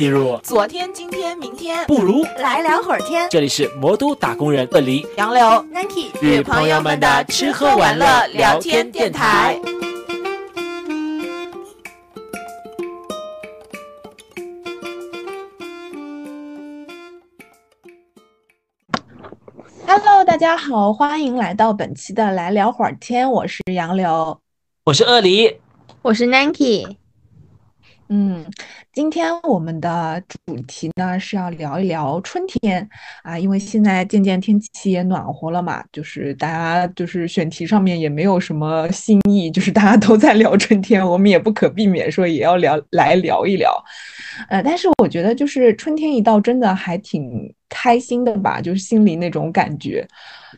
记入昨天、今天、明天，不如来聊会儿天。这里是魔都打工人鳄梨杨柳、Nike 与朋友们的吃喝玩乐聊天电台。Hello，大家好，欢迎来到本期的来聊会儿天，我是杨柳。我是鳄梨，我是 Nike。嗯，今天我们的主题呢是要聊一聊春天啊，因为现在渐渐天气也暖和了嘛，就是大家就是选题上面也没有什么新意，就是大家都在聊春天，我们也不可避免说也要聊来聊一聊。呃，但是我觉得就是春天一到，真的还挺开心的吧，就是心里那种感觉，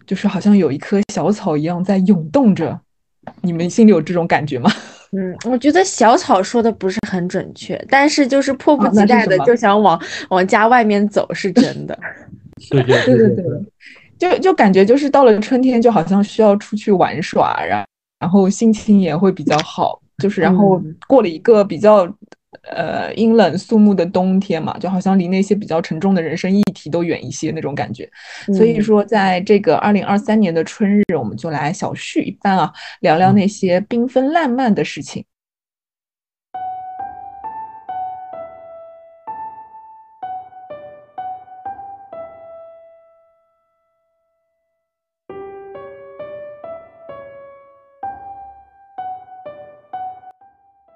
就是好像有一棵小草一样在涌动着。你们心里有这种感觉吗？嗯，我觉得小草说的不是很准确，但是就是迫不及待的就想往往家外面走，是真的。对对对对对，就就感觉就是到了春天，就好像需要出去玩耍，然然后心情也会比较好，就是然后嗯过了一个比较呃阴冷肃穆的冬天嘛，就好像离那些比较沉重的人生议题都远一些那种感觉。所以嗯说，在这个二零二三年的春日，我们就来小叙一番啊，聊聊那些缤纷烂漫的事情。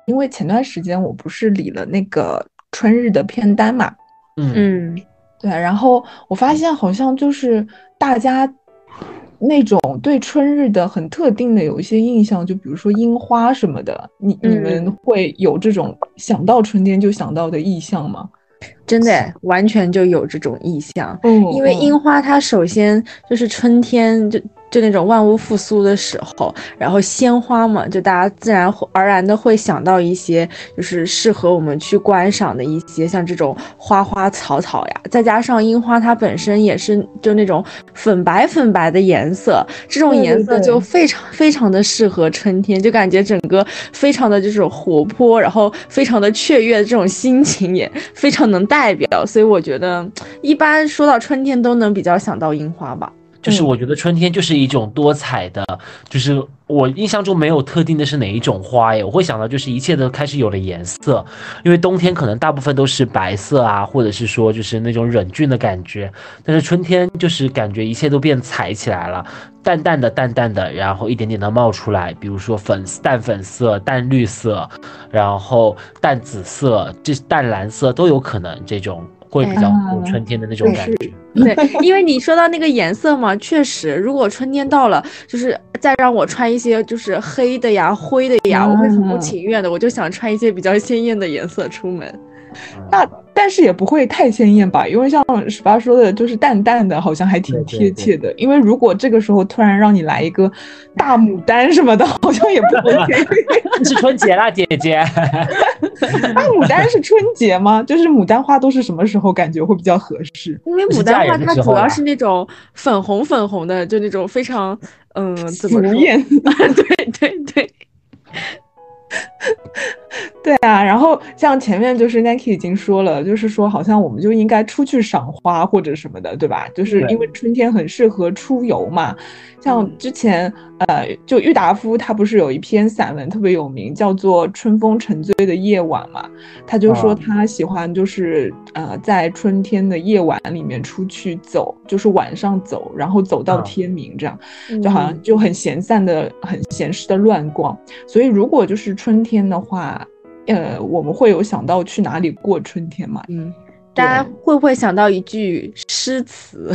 因为前段时间我不是理了那个春日的片单嘛，嗯。嗯。对，然后我发现好像就是大家那种对春日的很特定的有一些印象，就比如说樱花什么的，你你们嗯。会有这种想到春天就想到的意象吗？真的完全就有这种意象，嗯因为樱花它首先就是春天就就那种万物复苏的时候，然后鲜花嘛，就大家自然而然的会想到一些就是适合我们去观赏的一些像这种花花草草呀，再加上樱花它本身也是就那种粉白粉白的颜色，这种颜色就非常非常的适合春天，就感觉整个非常的这种活泼，然后非常的雀跃的这种心情也非常能代表，所以我觉得一般说到春天都能比较想到樱花吧。就是我觉得春天就是一种多彩的，就是我印象中没有特定的是哪一种花耶，我会想到就是一切都开始有了颜色，因为冬天可能大部分都是白色啊，或者是说就是那种冷峻的感觉，但是春天就是感觉一切都变彩起来了，淡淡的淡淡的，然后一点点的冒出来，比如说粉淡粉色、淡绿色，然后淡紫色、这淡蓝色都有可能，这种会比较啊有春天的那种感觉。对，因为你说到那个颜色嘛，确实，如果春天到了，就是再让我穿一些就是黑的呀、灰的呀，我会很不啊情愿的，我就想穿一些比较鲜艳的颜色出门。那但是也不会太鲜艳吧，因为像十八说的，就是淡淡的，好像还挺贴切的。因为如果这个时候突然让你来一个大牡丹什么的，好像也不 OK。是春节啦，姐姐。大牡丹是春节吗？就是牡丹花都是什么时候感觉会比较合适？因为牡丹花它主要是那种粉红粉红的，就那种非常嗯，怎么说？俗艳。对对对，对啊，然后像前面就是 Nike 已经说了，就是说好像我们就应该出去赏花或者什么的，对吧？就是因为春天很适合出游嘛。像嗯之前呃，就郁达夫他不是有一篇散文特别有名，叫做《春风沉醉的夜晚》嘛？他就说啊他喜欢就是呃在春天的夜晚里面出去走，就是晚上走，然后走到啊天明这样。就好像嗯就很闲散的、很闲适的乱逛。所以如果就是春天的话，呃，我们会有想到去哪里过春天嘛？嗯，大家会不会想到一句诗词？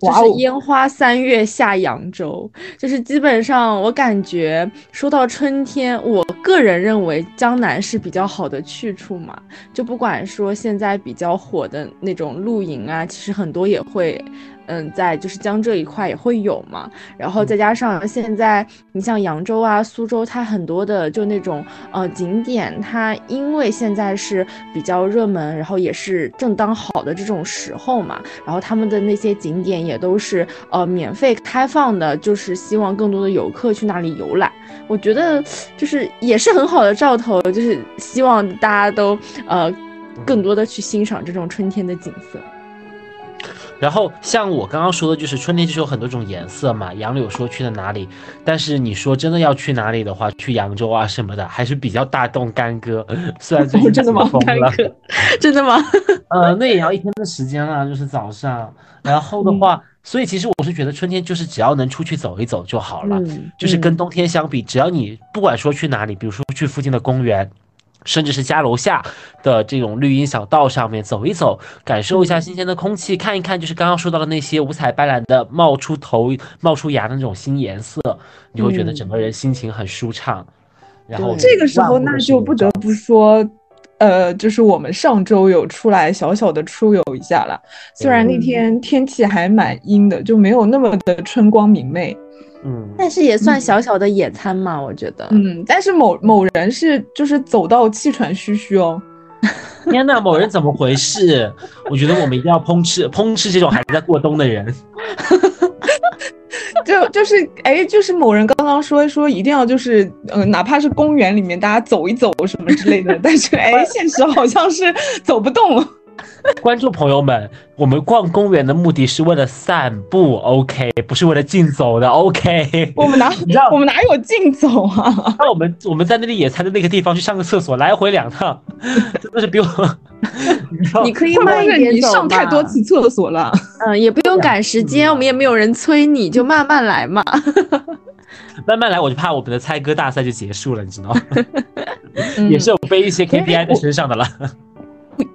就是烟花三月下扬州，就是基本上我感觉说到春天，我个人认为江南是比较好的去处嘛。就不管说现在比较火的那种露营啊，其实很多也会。嗯，在就是江浙一块也会有嘛，然后再加上现在你像扬州啊、苏州，它很多的就那种呃景点，它因为现在是比较热门，然后也是正当好的这种时候嘛，然后他们的那些景点也都是呃免费开放的，就是希望更多的游客去那里游览。我觉得就是也是很好的兆头，就是希望大家都呃更多的去欣赏这种春天的景色。然后像我刚刚说的，就是春天就是有很多种颜色嘛。杨柳说去了哪里，但是你说真的要去哪里的话，去扬州啊什么的，还是比较大动干戈。虽然最近真的吗？疯了，真的吗？呃，那也要一天的时间啊，就是早上。然后的话，所以其实我是觉得春天就是只要能出去走一走就好了，就是跟冬天相比，只要你不管说去哪里，比如说去附近的公园。甚至是家楼下的这种绿荫小道上面走一走，感受一下新鲜的空气，看一看就是刚刚说到的那些五彩斑斓的冒出头、冒出芽的那种新颜色，你会觉得整个人心情很舒畅。然后这个时候，那就不得不说，呃，就是我们上周有出来小小的出游一下了，虽然那天天气还蛮阴的，就没有那么的春光明媚。嗯，但是也算小小的野餐嘛，我觉得。嗯，但是某某人是就是走到气喘吁吁哦。天呐，某人怎么回事？我觉得我们一定要抨斥抨斥这种还在过冬的人。就就是哎，就是某人刚刚说说一定要就是嗯，哪怕是公园里面大家走一走什么之类的，但是哎，现实好像是走不动。观众朋友们，我们逛公园的目的是为了散步，OK，不是为了竞走的，OK。我们哪 我们哪有竞走啊？那我们我们在那里野餐的那个地方去上个厕所，来回两趟，真的是比我。你可以慢一点走上太多次厕所了。嗯，也不用赶时间，我们也没有人催你，就慢慢来嘛。慢慢来，我就怕我们的猜歌大赛就结束了，你知道吗？也是有背一些 KPI 在身上的了。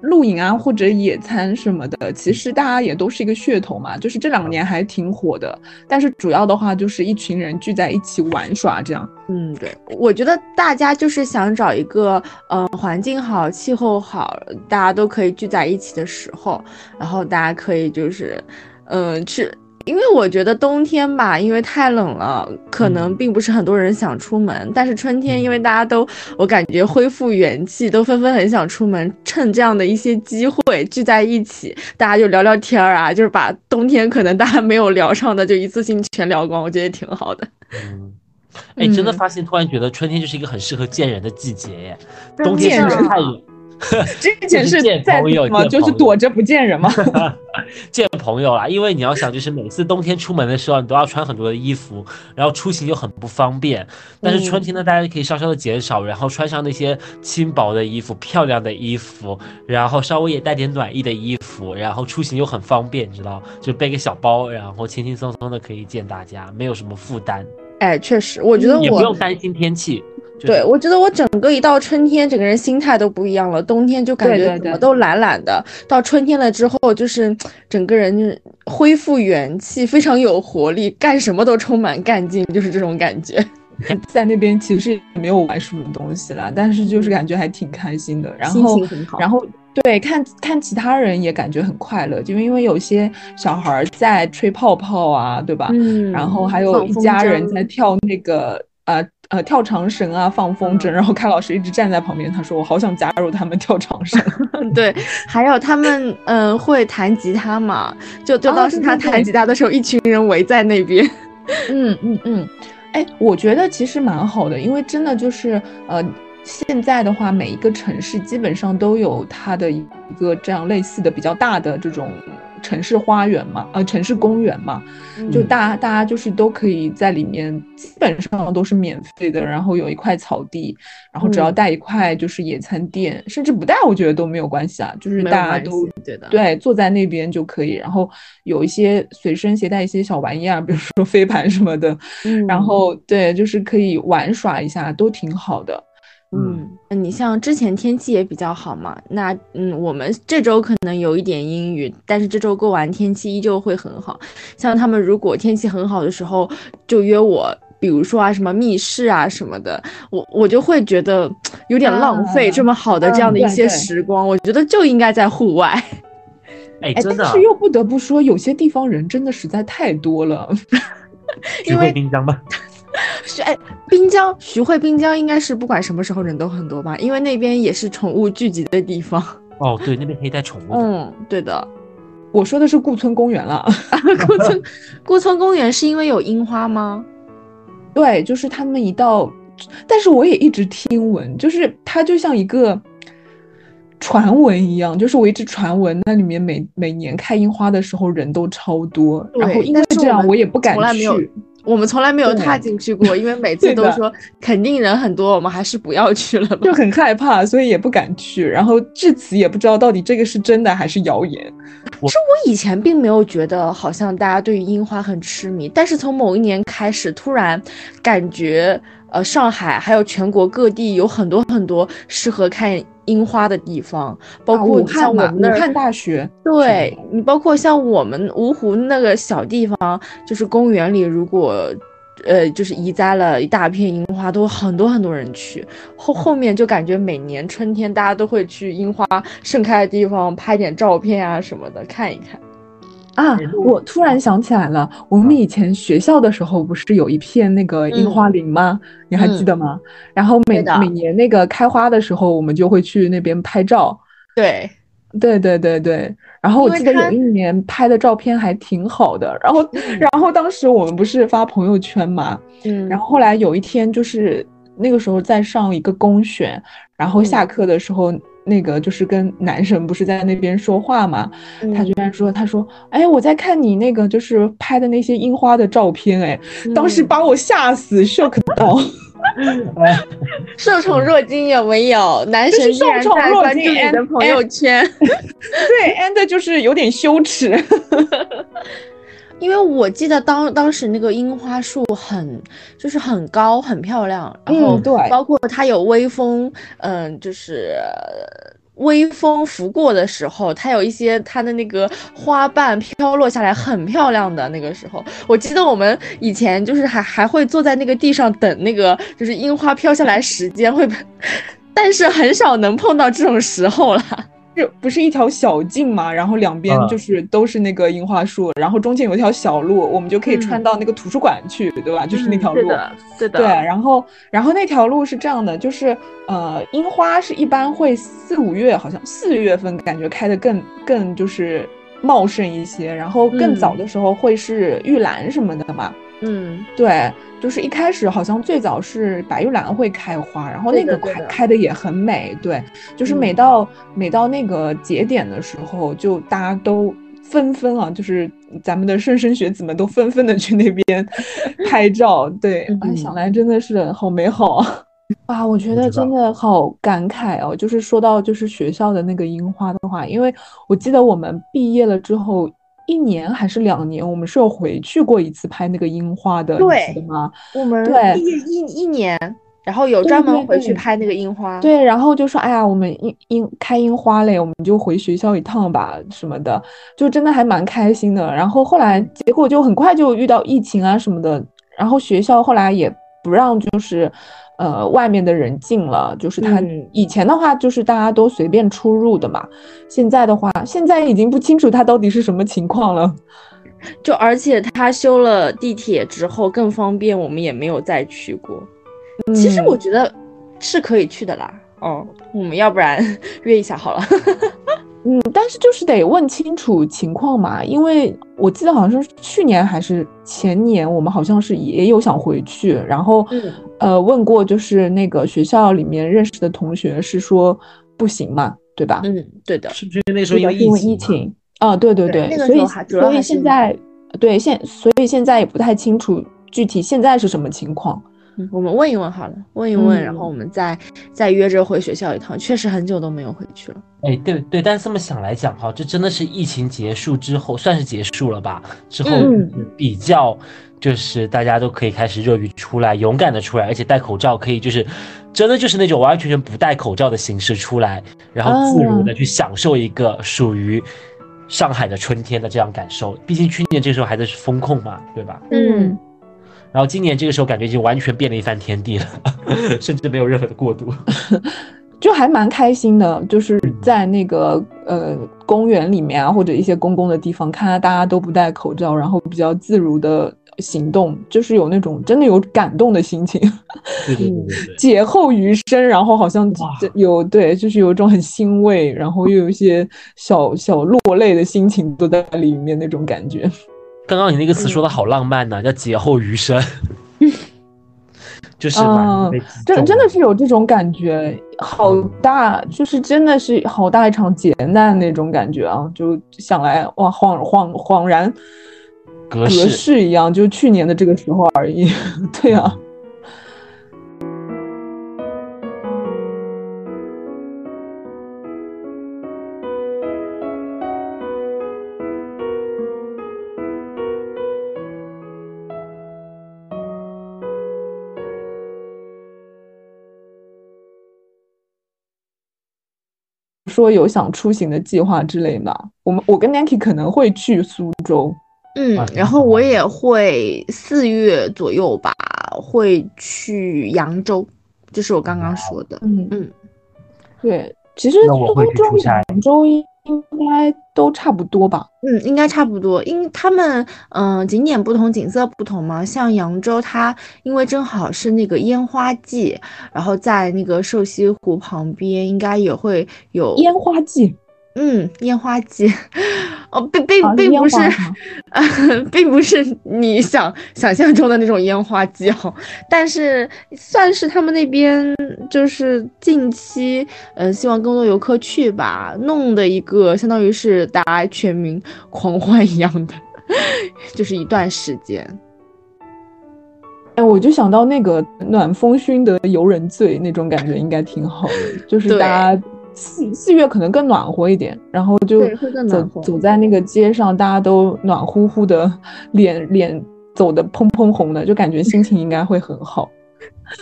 露营啊，或者野餐什么的，其实大家也都是一个噱头嘛，就是这两年还挺火的。但是主要的话就是一群人聚在一起玩耍这样。嗯，对，我觉得大家就是想找一个，嗯，环境好、气候好，大家都可以聚在一起的时候，然后大家可以就是，嗯，去。因为我觉得冬天吧，因为太冷了，可能并不是很多人想出门。但是春天，因为大家都，我感觉恢复元气，都纷纷很想出门。趁这样的一些机会聚在一起，大家就聊聊天儿啊，就是把冬天可能大家没有聊上的，就一次性全聊光，我觉得挺好的。嗯，哎，真的发现，突然觉得春天就是一个很适合见人的季节耶。冬天是太冷。之前是见朋友吗？就是躲着不见人吗？见朋友啦，因为你要想，就是每次冬天出门的时候，你都要穿很多的衣服，然后出行又很不方便。但是春天呢，大家可以稍稍的减少，然后穿上那些轻薄的衣服、漂亮的衣服，然后稍微也带点暖意的衣服，然后出行又很方便，你知道？就背个小包，然后轻轻松松的可以见大家，没有什么负担。哎，确实，我觉得我也不用担心天气。对，我觉得我整个一到春天，整个人心态都不一样了。冬天就感觉怎么都懒懒的，到春天了之后，就是 整个人恢复元气，非常有活力，干什么都充满干劲，就是这种感觉。在那边其实也没有玩什么东西啦，但是就是感觉还挺开心的。然后，然后对，看看其他人也感觉很快乐，就因为有些小孩在吹泡泡啊，对吧？嗯。然后还有一家人在跳那个呃。呃，跳长绳啊，放风筝，然后开老师一直站在旁边，他说我好想加入他们跳长绳。对，还有他们嗯会弹吉他嘛，就就当时他弹吉他的时候，一群人围在那边。嗯嗯嗯，哎，我觉得其实蛮好的，因为真的就是呃，现在的话，每一个城市基本上都有它的一个这样类似的比较大的这种。城市花园嘛，呃，城市公园嘛，就大家大家就是都可以在里面，基本上都是免费的。然后有一块草地，然后只要带一块就是野餐垫，甚至不带我觉得都没有关系啊，就是大家都对的，对，坐在那边就可以。然后有一些随身携带一些小玩意啊，比如说飞盘什么的，然后对，就是可以玩耍一下，都挺好的。嗯，你像之前天气也比较好嘛，那嗯，我们这周可能有一点阴雨，但是这周过完天气依旧会很好。像他们如果天气很好的时候，就约我，比如说啊什么密室啊什么的，我我就会觉得 有点浪费这么好的这样的一些时光，我觉得就应该在户外。哎，真的，但是又不得不说，有些地方人真的实在太多了。因为滨江吧。是哎，滨江徐汇滨江应该是不管什么时候人都很多吧，因为那边也是宠物聚集的地方。哦，对，那边可以带宠物。嗯，对的。我说的是顾村公园了。顾村顾村公园是因为有樱花吗？对，就是他们一到，但是我也一直听闻，就是它就像一个。传闻一样，就是我一直传闻那里面每每年开樱花的时候人都超多，然后因为这样我也不敢去。我们从来没有踏进去过，因为每次都说肯定人很多，我们还是不要去了吧，就很害怕，所以也不敢去。然后至此也不知道到底这个是真的还是谣言。其实我以前并没有觉得好像大家对于樱花很痴迷，但是从某一年开始，突然感觉呃上海还有全国各地有很多很多适合看樱花的地方，包括像我们武汉大学，对你包括像我们芜湖那个小地方，就是公园里，如果呃就是移栽了一大片樱花，都很多很多人去。后后面就感觉每年春天大家都会去樱花盛开的地方拍点照片啊什么的看一看。啊，我突然想起来了，我们以前学校的时候不是有一片那个樱花林吗？你还记得吗？然后每每年那个开花的时候，我们就会去那边拍照。对，对对对对。然后我记得有一年拍的照片还挺好的。然后，然后当时我们不是发朋友圈嘛？嗯。然后后来有一天，就是那个时候在上一个公选，然后下课的时候。那个就是跟男神不是在那边说话嘛，他居然说，他说，哎，我在看你那个就是拍的那些樱花的照片，哎，当时把我吓死，shock 到，受宠若惊有没有？男神受宠若惊你的朋友圈，对，and 就是有点羞耻。因为我记得当当时那个樱花树很就是很高很漂亮，然后对，包括它有微风，嗯，就是微风拂过的时候，它有一些它的那个花瓣飘落下来，很漂亮的那个时候。我记得我们以前就是还还会坐在那个地上等那个就是樱花飘下来时间会，但是很少能碰到这种时候了。这不是一条小径嘛？然后两边就是都是那个樱花树，然后中间有一条小路，我们就可以穿到那个图书馆去，对吧？就是那条路，是的。对，然后然后那条路是这样的，就是呃，樱花是一般会四五月，好像四月份感觉开的更更就是茂盛一些，然后更早的时候会是玉兰什么的嘛。嗯，对，就是一开始好像最早是白玉兰会开花，然后那个开开的也很美，对，就是每到每到那个节点的时候，就大家都纷纷啊，就是咱们的莘莘学子们都纷纷的去那边 拍照，对，想来真的是好美好啊！啊，我觉得真的好感慨哦，就是说到就是学校的那个樱花的话，因为我记得我们毕业了之后。一年还是两年？我们是有回去过一次拍那个樱花的，对吗？我们对一一一年，然后有专门回去拍那个樱花。对，然后就说：“哎呀，我们樱樱开樱花嘞，我们就回学校一趟吧，什么的，就真的还蛮开心的。”然后后来结果就很快就遇到疫情啊什么的，然后学校后来也不让，就是。呃，外面的人进了，就是他以前的话，就是大家都随便出入的嘛。现在的话，现在已经不清楚他到底是什么情况了。就而且他修了地铁之后更方便，我们也没有再去过。其实我觉得是可以去的啦。哦，我们要不然 约一下好了。嗯，但是就是得问清楚情况嘛，因为我记得好像是去年还是前年，我们好像是也有想回去，然后呃问过，就是那个学校里面认识的同学是说不行嘛，对吧？嗯，对的，是不是那时候因为疫情？啊，对对对，所以所以现在对现所以现在也不太清楚具体现在是什么情况。我们问一问好了，问一问，然后我们再再约着回学校一趟。确实很久都没有回去了。哎，对对，但是这么想来讲哈，这真的是疫情结束之后，算是结束了吧？之后比较就是大家都可以开始热于出来，勇敢的出来，而且戴口罩可以就是真的就是那种完完全全不戴口罩的形式出来，然后自如的去享受一个属于上海的春天的这样感受。毕竟去年这时候还在风控嘛，对吧？嗯。然后今年这个时候感觉已经完全变了一番天地了，甚至没有任何的过渡，就还蛮开心的。就是在那个呃公园里面啊，或者一些公共的地方，看到大家都不戴口罩，然后比较自如的行动，就是有那种真的有感动的心情。对对对对，劫 后余生，然后好像有对，就是有一种很欣慰，然后又有一些小小落泪的心情都在里面那种感觉。刚刚你那个词说的好浪漫呐，叫劫后余生。就是嘛嗯真真的是有这种感觉，好大，就是真的是好大一场劫难那种感觉啊！就想来哇，恍恍恍然隔格式。世一样，就去年的这个时候而已。对啊，说有想出行的计划之类的？我们我跟 Nancy 可能会去苏州，啊，嗯然后我也会四月左右吧，会去扬州，就是我刚刚说的。嗯。嗯，对，其实苏州扬州应该都差不多吧？嗯，应该差不多，因为他们嗯、呃景点不同，景色不同嘛。像扬州，它因为正好是那个烟花季，然后在那个瘦西湖旁边，应该也会有烟花季嗯烟花季。哦，并并啊，并不是 并不是你想想象中的那种烟花季哦，但是算是他们那边就是近期，呃，希望更多游客去吧，弄的一个相当于是大家全民狂欢一样的，就是一段时间。哎，我就想到那个暖风熏得游人醉那种感觉，应该挺好的。就是大家四四月可能更暖和一点，然后就更走暖和走在那个街上，大家都暖乎乎的，脸脸走的砰砰红的，就感觉心情应该会很好。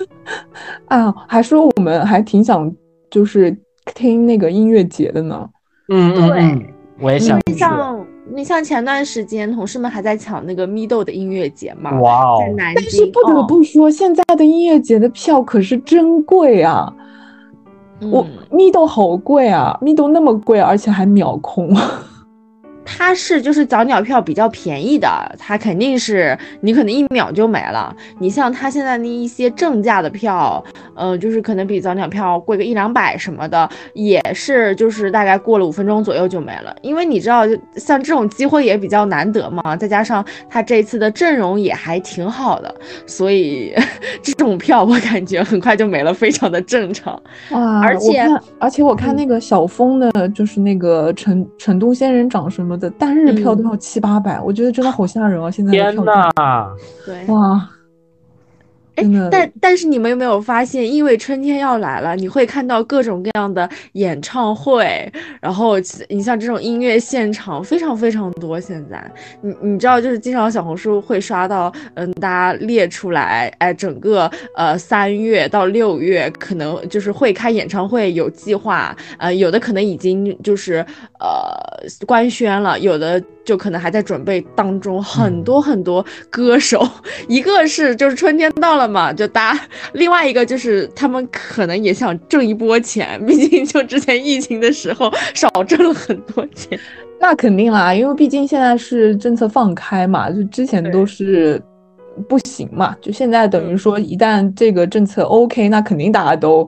啊，还说我们还挺想就是听那个音乐节的呢。嗯嗯嗯，我也想。像你像前段时间同事们还在抢那个 Mido 的音乐节嘛，哇哦在，南京，但是不得哦不说，现在的音乐节的票可是真贵啊！我嗯 Mido 好贵啊，Mido 那么贵，而且还秒空。它是就是早鸟票比较便宜的，它肯定是你可能一秒就没了。你像它现在那一些正价的票，呃，就是可能比早鸟票贵个一两百什么的，也是就是大概过了五分钟左右就没了。因为你知道，像这种机会也比较难得嘛，再加上它这次的阵容也还挺好的，所以这种票我感觉很快就没了，非常的正常。哇而且而且我看那个小峰的，就是那个成成都仙人掌什么的，单日票都嗯。要七八百，我觉得真的好吓人啊！现在的天票价。呐，对，哇，哎，但但是你们有没有发现，因为春天要来了，你会看到各种各样的演唱会，然后你像这种音乐现场非常非常多。现在，你你知道，就是经常小红书会刷到，嗯，大家列出来，哎，整个呃三月到六月可能就是会开演唱会有计划，呃，有的可能已经就是呃官宣了，有的就可能还在准备当中，很多很多歌手，一个是就是春天到了嘛，就大家；另外一个就是他们可能也想挣一波钱，毕竟就之前疫情的时候少挣了很多钱。那肯定啦，因为毕竟现在是政策放开嘛，就之前都是不行嘛，就现在等于嗯说一旦这个政策 OK，那肯定大家都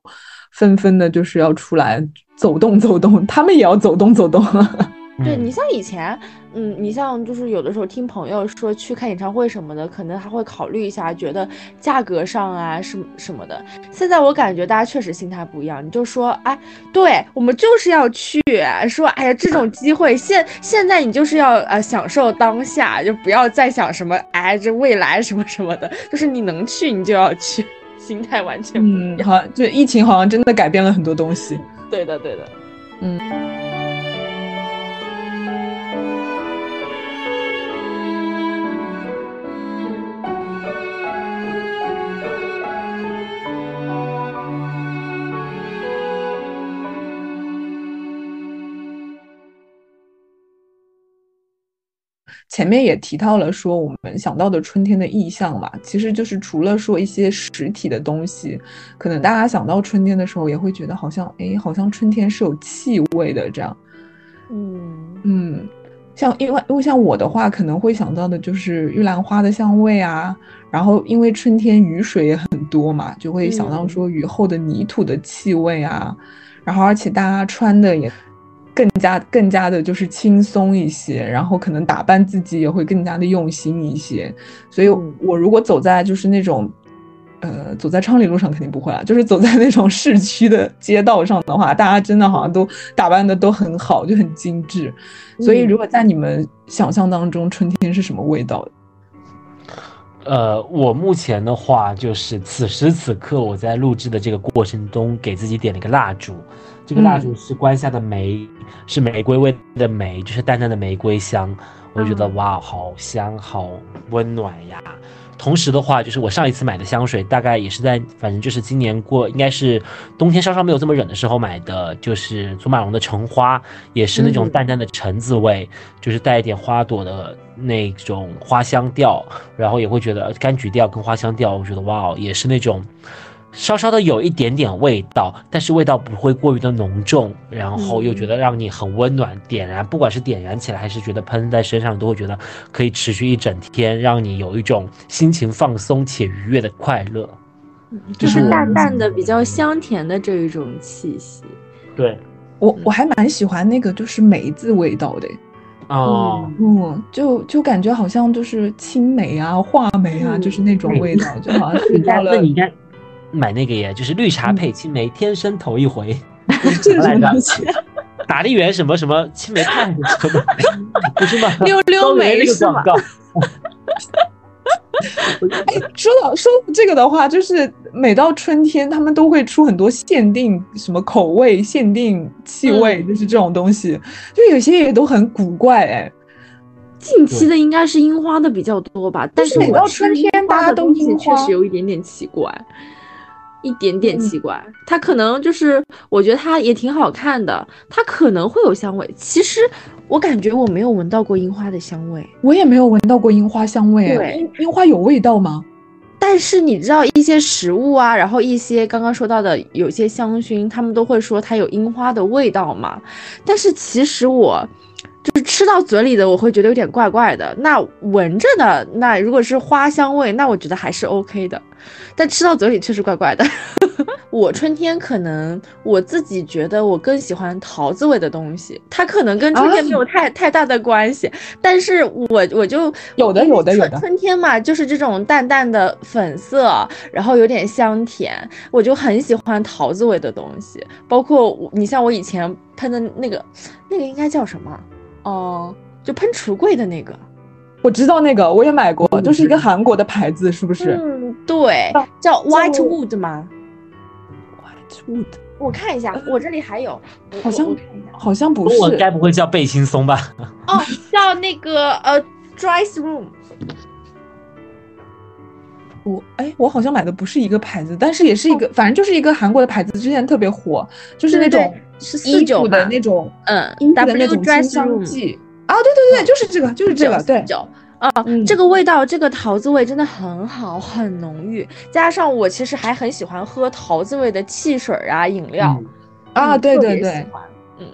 纷纷的就是要出来走动走动，他们也要走动走动。了 对你像以前，嗯，你像就是有的时候听朋友说去看演唱会什么的，可能还会考虑一下，觉得价格上啊什么什么的。现在我感觉大家确实心态不一样，你就说，哎，对我们就是要去，说，哎呀，这种机会现现在你就是要呃享受当下，就不要再想什么，哎，这未来什么什么的，就是你能去你就要去，心态完全不一嗯，样。好，就疫情好像真的改变了很多东西。对的，对的。前面也提到了说，我们想到的春天的意象嘛，其实就是除了说一些实体的东西，可能大家想到春天的时候，也会觉得好像，哎，好像春天是有气味的这样。嗯嗯，像因为因为像我的话，可能会想到的就是玉兰花的香味啊，然后因为春天雨水也很多嘛，就会想到嗯说雨后的泥土的气味啊，然后而且大家穿的也更加更加的就是轻松一些，然后可能打扮自己也会更加的用心一些，所以嗯。我如果走在就是那种呃，走在昌黎路上肯定不会啊，就是走在那种市区的街道上的话，大家真的好像都打扮的都很好，就很精致。所以，如果在你们想象当中，春天是什么味道？呃，我目前的话，就是此时此刻我在录制的这个过程中，给自己点了一个蜡烛，这个蜡烛是关下的梅，是玫瑰味的梅，就是淡淡的玫瑰香，我就觉得哇，好香，好温暖呀。同时的话，就是我上一次买的香水，大概也是在，反正就是今年过，应该是冬天稍稍没有这么冷的时候买的，就是祖马龙的橙花，也是那种淡淡的橙子味，就是带一点花朵的那种花香调，然后也会觉得柑橘调跟花香调，我觉得哇，也是那种。稍稍的有一点点味道，但是味道不会过于的浓重，然后又觉得让你很温暖，点燃，不管是点燃起来还是觉得喷在身上，都会觉得可以持续一整天，让你有一种心情放松且愉悦的快乐，就是淡淡的比较香甜的这一种气息。对我我还蛮喜欢那个就是梅子味道的，哦，嗯，就就感觉好像就是青梅啊、话梅啊，就是那种味道，就好像是到了。买那个耶，就是绿茶配青梅，天生头一回。这是什么东西？打梨园什么什么青梅看什么 不是吗？溜溜梅是吗？哎，说到说这个的话，就是每到春天，他们都会出很多限定什么口味、限定气味，就是这种东西，就有些也都很古怪哎。近期的应该是樱花的比较多吧，但是每到春天，大家都樱花，确实有一点点奇怪。一点点奇怪，它可能就是，我觉得它也挺好看的，它可能会有香味。其实我感觉我没有闻到过樱花的香味，我也没有闻到过樱花香味。对，樱花有味道吗？但是你知道一些食物啊，然后一些刚刚说到的有些香薰，他们都会说它有樱花的味道嘛。但是其实我。就是吃到嘴里的，我会觉得有点怪怪的。那闻着的，那如果是花香味，那我觉得还是 OK 的。但吃到嘴里确实怪怪的。我春天可能我自己觉得我更喜欢桃子味的东西，它可能跟春天没有太太大的关系。但是我我就有的有的有的春天嘛，就是这种淡淡的粉色，然后有点香甜，我就很喜欢桃子味的东西。包括你像我以前喷的那个，那个应该叫什么？哦，就喷橱柜的那个，我知道那个，我也买过，就是一个韩国的牌子，是不是？嗯，对，叫 White Wood 吗？White Wood，我看一下，我这里还有，好像好像不是，我该不会叫贝轻松吧？哦，叫那个呃 Dry Room。我哎，我好像买的不是一个牌子，但是也是一个，反正就是一个韩国的牌子，之前特别火，就是那种是四九的那种，嗯，的那种清香剂啊，对对对，就是这个，就是这个，对，啊，这个味道，这个桃子味真的很好，很浓郁，加上我其实还很喜欢喝桃子味的汽水啊，饮料啊，对对对。嗯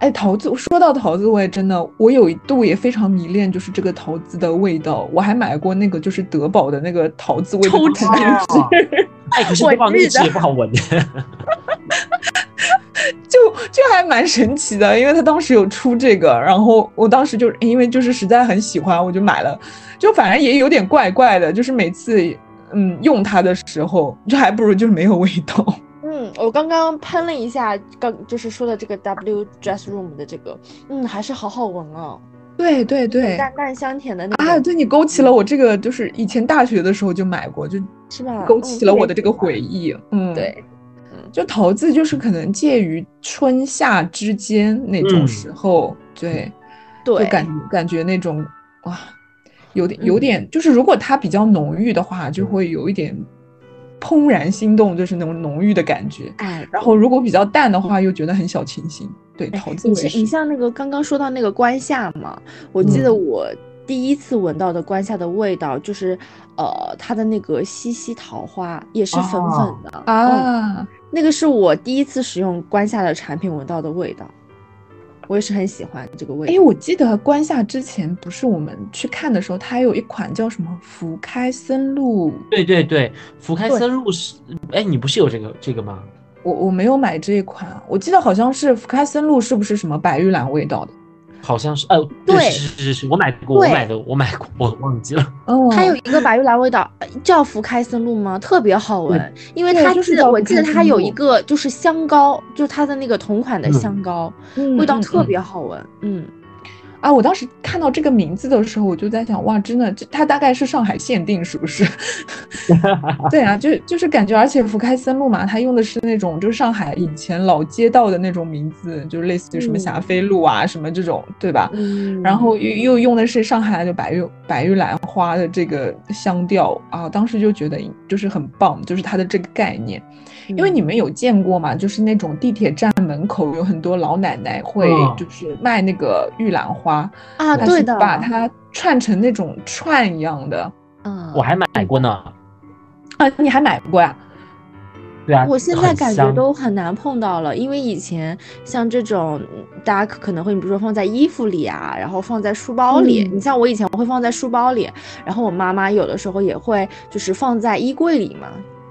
哎，桃子，说到桃子味，真的，我有一度也非常迷恋，就是这个桃子的味道。我还买过那个，就是德宝的那个桃子味的抽纸。哎，可是德宝那个纸也不好闻。就就还蛮神奇的，因为他当时有出这个，然后我当时就因为就是实在很喜欢，我就买了。就反正也有点怪怪的，就是每次嗯用它的时候，就还不如就是没有味道。嗯，我刚刚喷了一下，刚就是说的这个 W Dress Room 的这个，嗯，还是好好闻哦。对对对，淡淡香甜的那啊，对你勾起了我这个，就是以前大学的时候就买过，就是吧？勾起了我的这个回忆。嗯，对，就桃子就是可能介于春夏之间那种时候，对，对，感感觉那种哇，有点有点，就是如果它比较浓郁的话，就会有一点。怦然心动，就是那种浓郁的感觉。哎，然后如果比较淡的话，又觉得很小清新。对，桃子味。你像那个刚刚说到那个关夏嘛，我记得我第一次闻到的关夏的味道，就是呃，它的那个西西桃花也是粉粉的啊，那个是我第一次使用关夏的产品闻到的味道。我也是很喜欢这个味。哎，我记得关夏之前不是我们去看的时候，它有一款叫什么福开森露。对对对，福开森露是，哎，你不是有这个这个吗？我我没有买这一款，我记得好像是福开森露，是不是什么白玉兰味道的？好像是，呃，对。是是是是，我买过，我买的，我买过，我忘记了。哦，它有一个白玉兰味道，呃叫福开森露吗？特别好闻，因为它就是叫记得我记得它有一个就是香膏，就是它的那个同款的嗯。香膏，味道特嗯。别好闻。嗯，啊，我当时看到这个名字的时候，我就在想，哇，真的，这它大概是上海限定，是不是？对啊，就就是感觉，而且福开森路嘛，它用的是那种就是上海以前老街道的那种名字，就是类似于什么霞嗯飞路啊，什么这种，对吧？嗯然后又又用的是上海的白玉白玉兰花的这个香调啊，当时就觉得就是很棒，就是它的这个概念。因为你们有见过嘛，就是那种地铁站门口有很多老奶奶会嗯就是卖那个玉兰花，啊，对的，把它串成那种串一样的嗯，我还买过呢。啊，你还买过呀？对啊，我现在感觉都很难碰到了，因为以前像这种，嗯大家可可能会，比如说放在衣服里啊，然后放在书包里。嗯你像我以前我会放在书包里，然后我妈妈有的时候也会就是放在衣柜里嘛，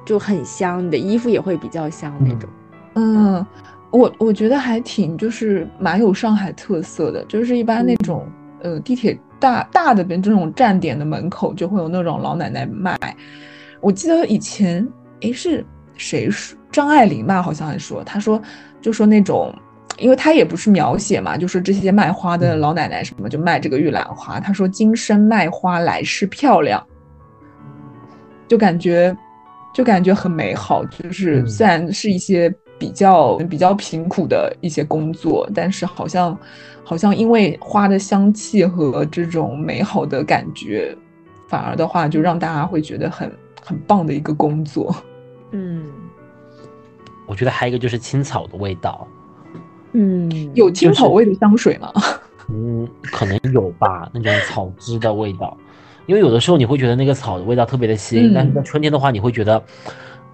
就很香，你的衣服也会比较香那种。嗯，我我觉得还挺就是蛮有上海特色的，就是一般那种、呃地铁大大的这种站点的门口就会有那种老奶奶卖。我记得以前诶是谁说张爱玲吧，好像还说，她说就说那种。因为她也不是描写嘛，就是这些卖花的老奶奶什么就卖这个玉兰花。她说今生卖花来世漂亮，就感觉就感觉很美好。就是嗯虽然是一些比较比较贫苦的一些工作，但是好像好像因为花的香气和这种美好的感觉，反而的话就让大家会觉得很很棒的一个工作。嗯我觉得还有一个就是青草的味道，嗯，有青草味的香水吗？嗯，可能有吧，那种草汁的味道。因为有的时候你会觉得那个草的味道特别的腥，嗯但是在春天的话，你会觉得，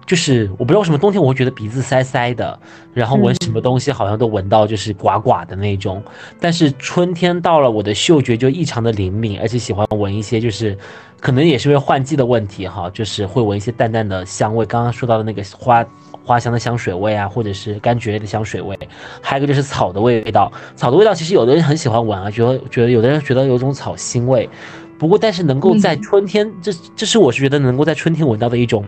就是我不知道为什么冬天我会觉得鼻子塞塞的，然后闻什么东西好像都闻到就是寡寡的那种。但是春天到了，我的嗅觉就异常的灵敏，而且喜欢闻一些就是，可能也是因为换季的问题哈，就是会闻一些淡淡的香味。刚刚说到的那个花花香的香水味啊，或者是柑橘类的香水味，还有一个就是草的味道。草的味道其实有的人很喜欢闻啊，觉得觉得有的人觉得有种草腥味。不过，但是能够在嗯春天，这这是我是觉得能够在春天闻到的一种，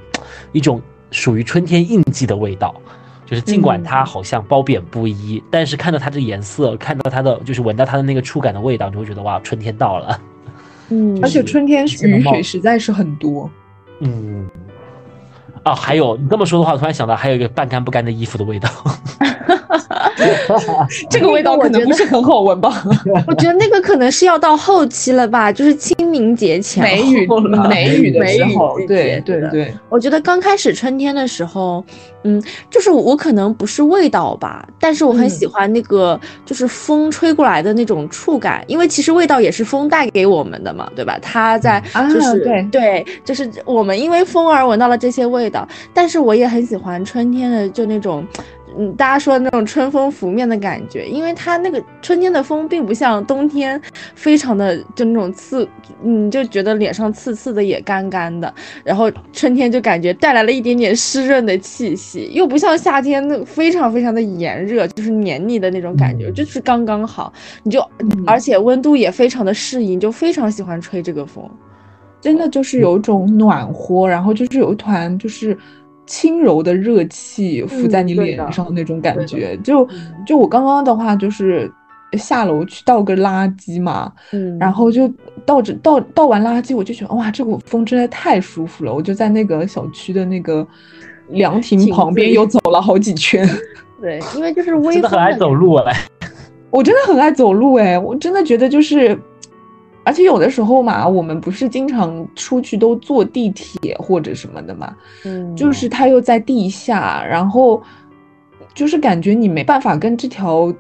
一种属于春天印记的味道。就是尽管它好像褒贬不一，但是看到它的颜色，看到它的就是闻到它的那个触感的味道，你会觉得哇，春天到了。嗯，而且春天雨水实在是很多。嗯，哦，还有你这么说的话，我突然想到还有一个半干不干的衣服的味道。这个味道可能不是很好闻吧？我觉得那个可能是要到后期了吧，就是清明节前梅雨后梅雨的时候，对对对，我觉得刚开始春天的时候，嗯，就是我可能不是味道吧，但是我很嗯喜欢那个就是风吹过来的那种触感，因为其实味道也是风带给我们的嘛，对吧？它在啊就是、对就是我们因为风而闻到了这些味道，但是我也很喜欢春天的就那种。嗯，大家说的那种春风拂面的感觉，因为它那个春天的风并不像冬天，非常的就那种刺，嗯，就觉得脸上刺刺的也干干的，然后春天就感觉带来了一点点湿润的气息，又不像夏天那非常非常的炎热，就是黏腻的那种感觉，嗯就是刚刚好。你就，嗯而且温度也非常的适应，就非常喜欢吹这个风。真的就是有一种暖和，然后就是有一团就是轻柔的热气浮在你脸上那种感觉。就嗯就我刚刚的话，就是下楼去倒个垃圾嘛，嗯然后就倒着倒倒完垃圾，我就觉得哇，这股风真的太舒服了。我就在那个小区的那个凉亭亭旁边又走了好几圈。对，因为就是 微真的很爱走路哎。我真的很爱走路哎，我真的觉得就是，而且有的时候嘛，我们不是经常出去都坐地铁或者什么的嘛，嗯，就是它又在地下，然后就是感觉你没办法跟这条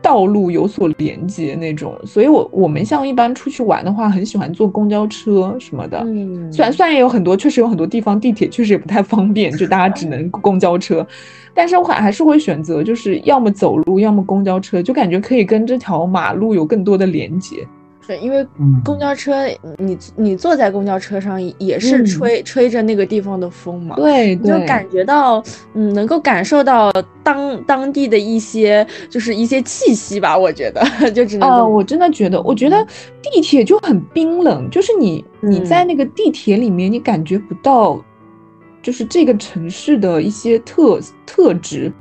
道路有所连接那种，所以我我们像一般出去玩的话，很喜欢坐公交车什么的。嗯，虽然虽然也有很多，确实有很多地方地铁确实也不太方便，就大家只能公交车，但是我还还是会选择，就是要么走路，要么公交车，就感觉可以跟这条马路有更多的连接。对，因为嗯。公交车，你你坐在公交车上也是嗯。吹、吹着那个地方的风嘛，对你就感觉到，嗯，能够感受到当当地的一些就是一些气息吧，我觉得 就只能我真的觉得，我觉得地铁就很冰冷，就是你你嗯。在那个地铁里面，你感觉不到，就是这个城市的一些特特质，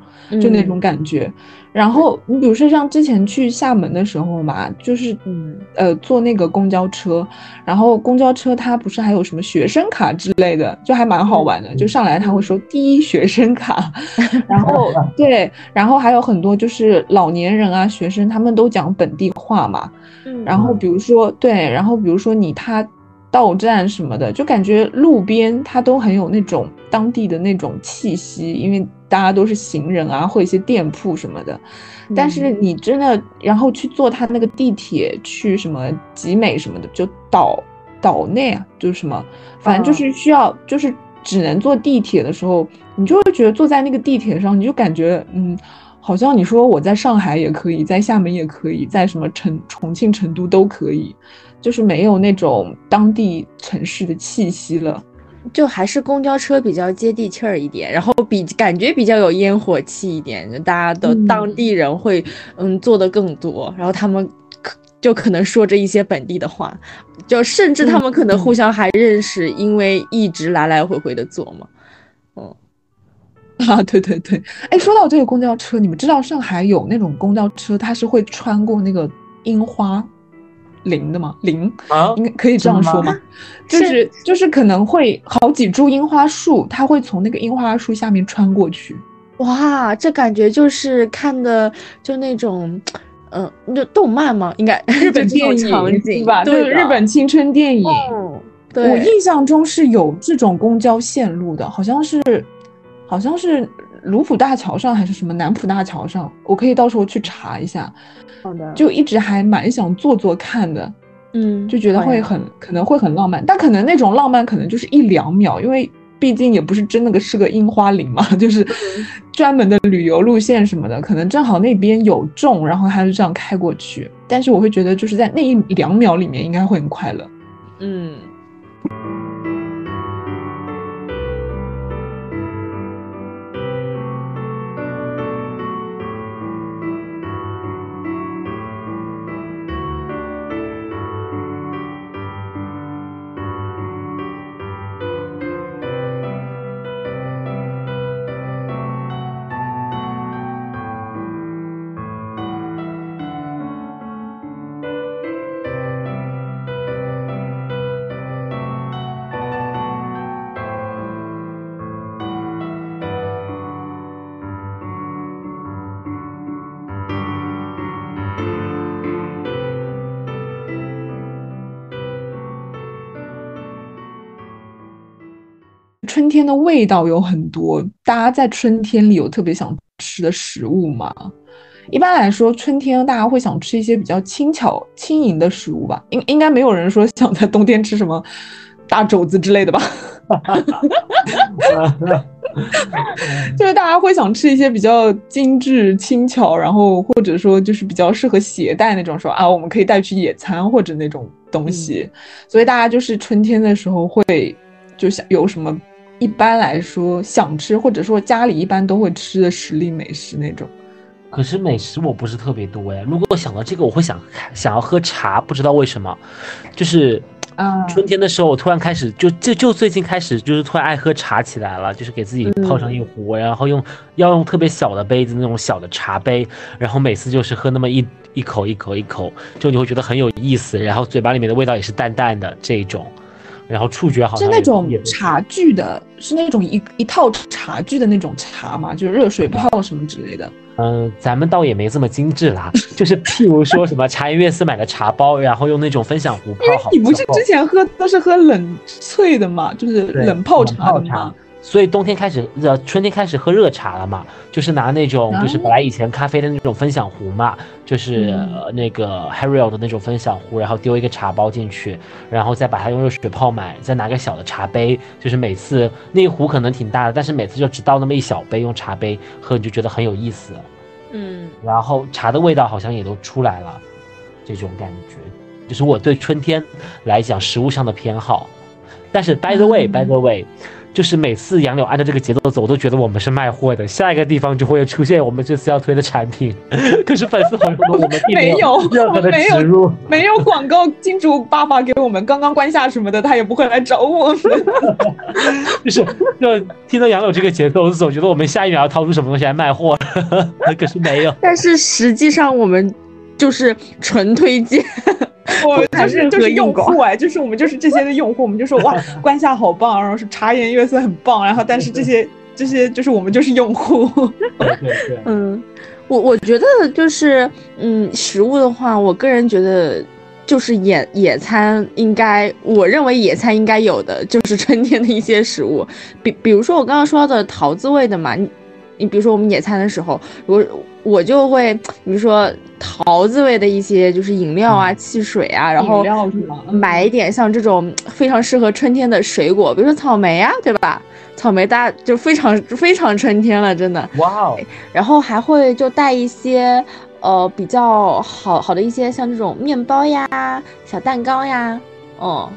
就那嗯。种感觉。然后你比如说像之前去厦门的时候嘛，就是嗯呃坐那个公交车，然后公交车它不是还有什么学生卡之类的，就还蛮好玩的。就上来他会说第一学生卡，然后对，然后还有很多就是老年人啊、学生，他们都讲本地话嘛。嗯然后比如说对，然后比如说你他到站什么的，就感觉路边它都很有那种当地的那种气息，因为大家都是行人啊，或一些店铺什么的。但是嗯你真的然后去坐他那个地铁去什么集美什么的，就岛岛内啊，就是什么，反正就是需要就是只能坐地铁的时候，你就会觉得坐在那个地铁上，你就感觉嗯。好像你说我在上海也可以，在厦门也可以，在什么成重庆、成都都可以，就是没有那种当地城市的气息了。就还是公交车比较接地气儿一点，然后比感觉比较有烟火气一点，就大家的嗯当地人会嗯做的更多，然后他们可就可能说着一些本地的话，就甚至他们可能互相还认识，因为一直来来回回的坐嘛。嗯。啊，对对对，哎，说到这个公交车，你们知道上海有那种公交车，它是会穿过那个樱花林的吗？零啊应该可以这样说吗？就是就是可能会好几株樱花树，它会从那个樱花树下面穿过去。哇，这感觉就是看的就那种，嗯、就动漫吗，应该日本电影场景对吧？对 日本青春电影。我印象中是有这种公交线路的，好像是，好像是卢浦大桥上还是什么南浦大桥上，我可以到时候去查一下。好的，就一直还蛮想做做看的，嗯，就觉得会很可能会很浪漫，但可能那种浪漫可能就是一两秒，因为毕竟也不是真的个是个樱花林嘛，就是专门的旅游路线什么的，可能正好那边有种，然后他就这样开过去。但是我会觉得就是在那一两秒里面应该会很快乐。嗯。春天的味道有很多，大家在春天里有特别想吃的食物吗？一般来说，春天大家会想吃一些比较轻巧、轻盈的食物吧。应应该没有人说想在冬天吃什么大肘子之类的吧？就是大家会想吃一些比较精致、轻巧，然后或者说就是比较适合携带那种，说啊，我们可以带去野餐或者那种东西。所以大家就是春天的时候会就想有什么，一般来说想吃或者说家里一般都会吃的时令美食那种。可是美食我不是特别多哎，如果我想到这个，我会想想要喝茶，不知道为什么，就是啊。春天的时候，我突然开始就就就最近开始就是突然爱喝茶起来了，就是给自己泡上一壶，然后用要用特别小的杯子那种小的茶杯，然后每次就是喝那么一一口一口一口，就你会觉得很有意思，然后嘴巴里面的味道也是淡淡的这一种，然后触觉好像是那种茶具的，是那种一一套茶具的那种茶嘛，就是热水泡什么之类的。嗯，咱们倒也没这么精致啦，就是譬如说什么茶颜悦色买的茶包，然后用那种分享壶泡好。你不是之前喝都是喝冷萃的嘛，就是冷泡冷泡茶的嘛。所以冬天开始，呃，春天开始喝热茶了嘛，就是拿那种，就是啊本来以前咖啡的那种分享壶嘛，就是、嗯呃那个 Harrier 的那种分享壶，然后丢一个茶包进去，然后再把它用热水泡满，再拿个小的茶杯，就是每次那一壶可能挺大的，但是每次就只倒那么一小杯，用茶杯喝你就觉得很有意思，嗯，然后茶的味道好像也都出来了，这种感觉。就是我对春天来讲食物上的偏好。但是 by the way，by the way。就是每次杨柳按照这个节奏走，我都觉得我们是卖货的。下一个地方就会出现我们这次要推的产品，可是粉丝朋友们，我们并没有任何的植入，没有广告金主爸爸给我们刚刚关下什么的，他也不会来找我们。就是就听到杨柳这个节奏，我总觉得我们下一秒要掏出什么东西来卖货，可是没有。但是实际上我们就是纯推荐。我还是就是用户哎，就是我们就是这些的用户，我们就说哇，关夏好棒，然后是茶颜悦色很棒，然后但是这些这些就是我们就是用户。对对，嗯，我我觉得就是嗯，食物的话，我个人觉得就是野野餐应该，我认为野餐应该有的就是春天的一些食物，比比如说我刚刚说的桃子味的嘛，你你比如说我们野餐的时候，我我就会比如说。桃子味的一些就是饮料啊、汽水啊，然后买一点像这种非常适合春天的水果，比如说草莓啊，对吧？草莓大就非常非常春天了，真的。哇哦！然后还会就带一些呃比较好好的一些像这种面包呀、小蛋糕呀，嗯，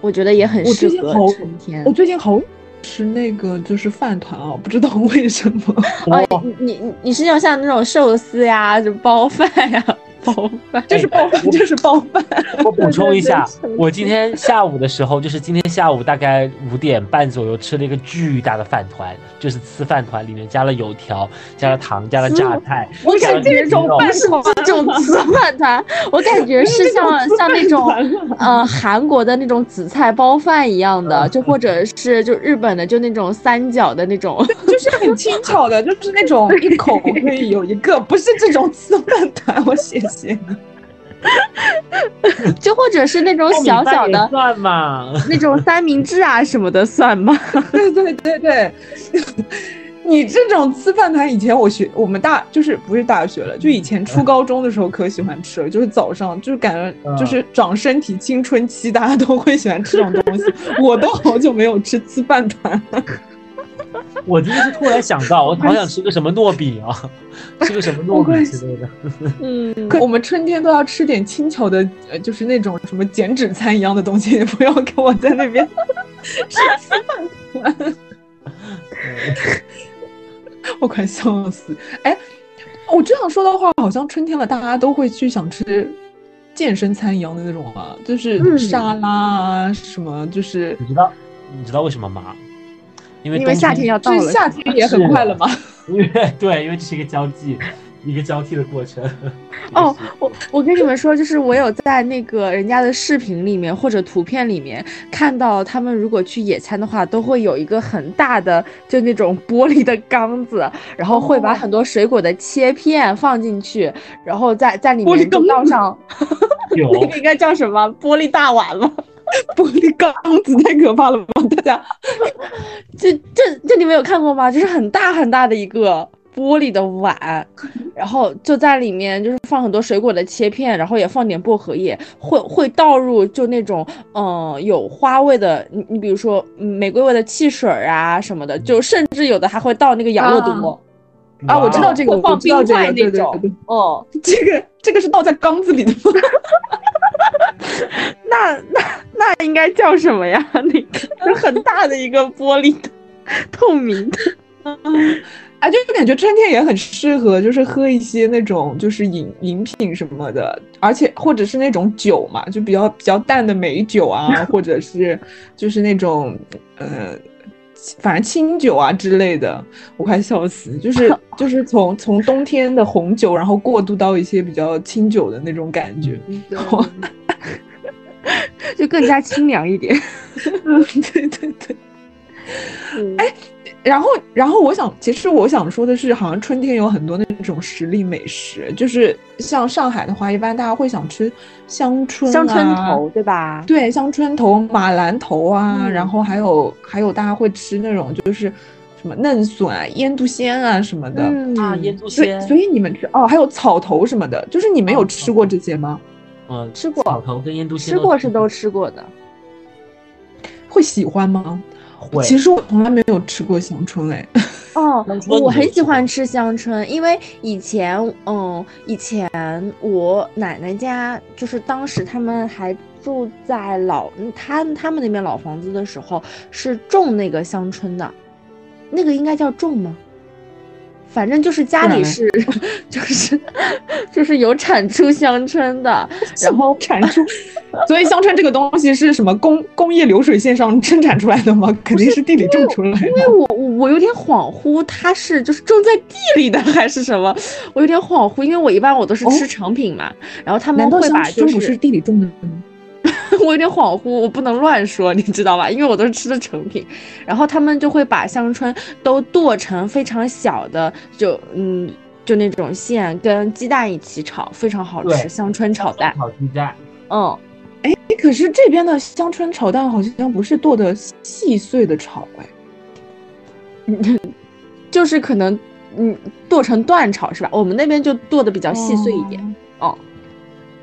我觉得也很适合春天。我最近好。吃那个就是饭团啊，不知道为什么。哦，你你你是要像那种寿司呀，就包饭呀。包 饭就是包饭，就是包饭。我补充一下，我今天下午的时候，就是今天下午大概五点半左右吃了一个巨大的饭团，就是吃饭团，里面加了油条，加了糖，加了榨菜。我感觉这种不是这种 吃饭团，我感觉是像像那种呃韩国的那种紫菜包饭一样的，就或者是就日本的就那种三角的那种，就是很轻巧的，就是那种一口可以有一个，不是这种吃饭团，我写。行，就或者是那种小小的算吗？那种三明治啊什么的算吗？对对对对，你这种吃饭团，以前我学我们大就是不是大学了，就以前初高中的时候可喜欢吃了，就是早上就是感觉就是长身体青春期，大家都会喜欢吃这种东西。我都好久没有吃吃饭团了。我今天是突然想到，我好想吃个什么糯饼啊，吃个什么糯米之类的。嗯，我们春天都要吃点轻巧的，呃，就是那种什么减脂餐一样的东西，不要跟我在那边吃饭团。我快笑死！哎，我这样说的话，好像春天了，大家都会去想吃健身餐一样的那种啊，就是沙拉啊什么，就是你知道你知道为什么吗？因为夏天要到了，夏天也很快了嘛。因为对，因为这是一个交际，一个交替的过程。哦，我我跟你们说，就是我有在那个人家的视频里面或者图片里面看到，他们如果去野餐的话，都会有一个很大的就那种玻璃的缸子，然后会把很多水果的切片放进去，然后在在里面倒上。那个应该叫什么？玻璃大碗吗？玻璃缸子太可怕了吧！大家，这这这你们有看过吗？就是很大很大的一个玻璃的碗，然后就在里面就是放很多水果的切片，然后也放点薄荷叶，会会倒入就那种嗯有花味的，你你比如说玫瑰味的汽水啊什么的，就甚至有的还会倒那个养乐多啊，我知道这个，放冰块那种，哦，这个这个是倒在缸子里的吗？那那那应该叫什么呀？那个很大的一个玻璃的，透明的，嗯，哎，就感觉春天也很适合，就是喝一些那种就是饮饮品什么的，而且或者是那种酒嘛，就比较比较淡的美酒啊，或者是就是那种呃。反正清酒啊之类的，我快笑死！就是 就是从从冬天的红酒，然后过渡到一些比较清酒的那种感觉，就更加清凉一点。嗯，对对对。哎。然后，然后我想，其实我想说的是，好像春天有很多那种实力美食，就是像上海的话，一般大家会想吃香椿、香椿头，对吧？对，香椿头、马兰头啊，然后还有还有大家会吃那种就是什么嫩笋啊、腌笃鲜啊什么的啊，腌笃鲜。所以你们吃哦，还有草头什么的，就是你们有吃过这些吗？嗯，吃过。草头跟腌笃鲜吃过是都吃过的，会喜欢吗？其实我从来没有吃过香椿，哎，哦 我很喜欢吃香椿，因为以前，嗯，以前我奶奶家就是当时他们还住在老嗯他他们那边老房子的时候，是种那个香椿的，那个应该叫种吗？反正就是家里是，就是就是有产出香椿的，然后产出，所以香椿这个东西是什么工工业流水线上生产出来的吗？肯定是地里种出来的。因为我我我有点恍惚，它是就是种在地里的还是什么？我有点恍惚，因为我一般我都是吃哦成品嘛，然后他们会把就香椿不是地里种的吗？我有点恍惚，我不能乱说，你知道吧？因为我都是吃的成品，然后他们就会把香椿都剁成非常小的，就嗯，就那种馅，跟鸡蛋一起炒，非常好对吃。香椿炒蛋，炒鸡蛋，嗯，哎，可是这边的香椿炒蛋好像不是剁的细碎的炒，哎，就是可能嗯剁成段炒是吧？我们那边就剁的比较细碎一点。哦，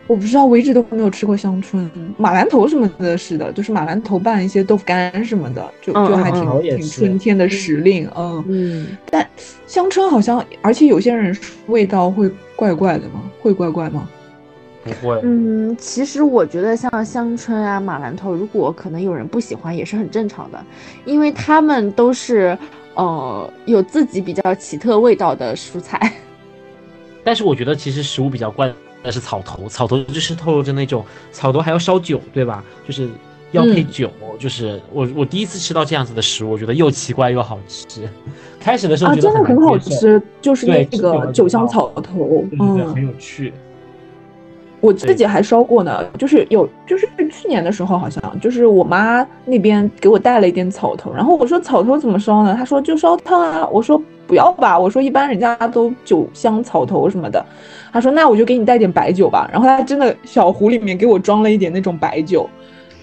我不知道，我一直都没有吃过香椿。马兰头什么的，是的，就是马兰头拌一些豆腐干什么的，就嗯就还嗯挺挺春天的时令，嗯。嗯，但香椿好像，而且有些人味道会怪怪的吗？会怪怪吗？不会，嗯，其实我觉得像香椿啊、马兰头，如果可能有人不喜欢，也是很正常的，因为他们都是呃有自己比较奇特味道的蔬菜。但是我觉得其实食物比较怪的是草头，草头就是透露着那种草头还要烧酒，对吧？就是要配嗯酒，就是我我第一次吃到这样子的食物，我觉得又奇怪又好吃。开始的时候啊，觉得真的很好吃，就是那个酒香草头，对对对，嗯很，有趣。我自己还烧过呢，就是有，就是去年的时候好像，就是我妈那边给我带了一点草头，然后我说草头怎么烧呢？她说就烧汤啊，我说不要吧，我说一般人家都酒香草头什么的，他说那我就给你带点白酒吧，然后他真的小壶里面给我装了一点那种白酒，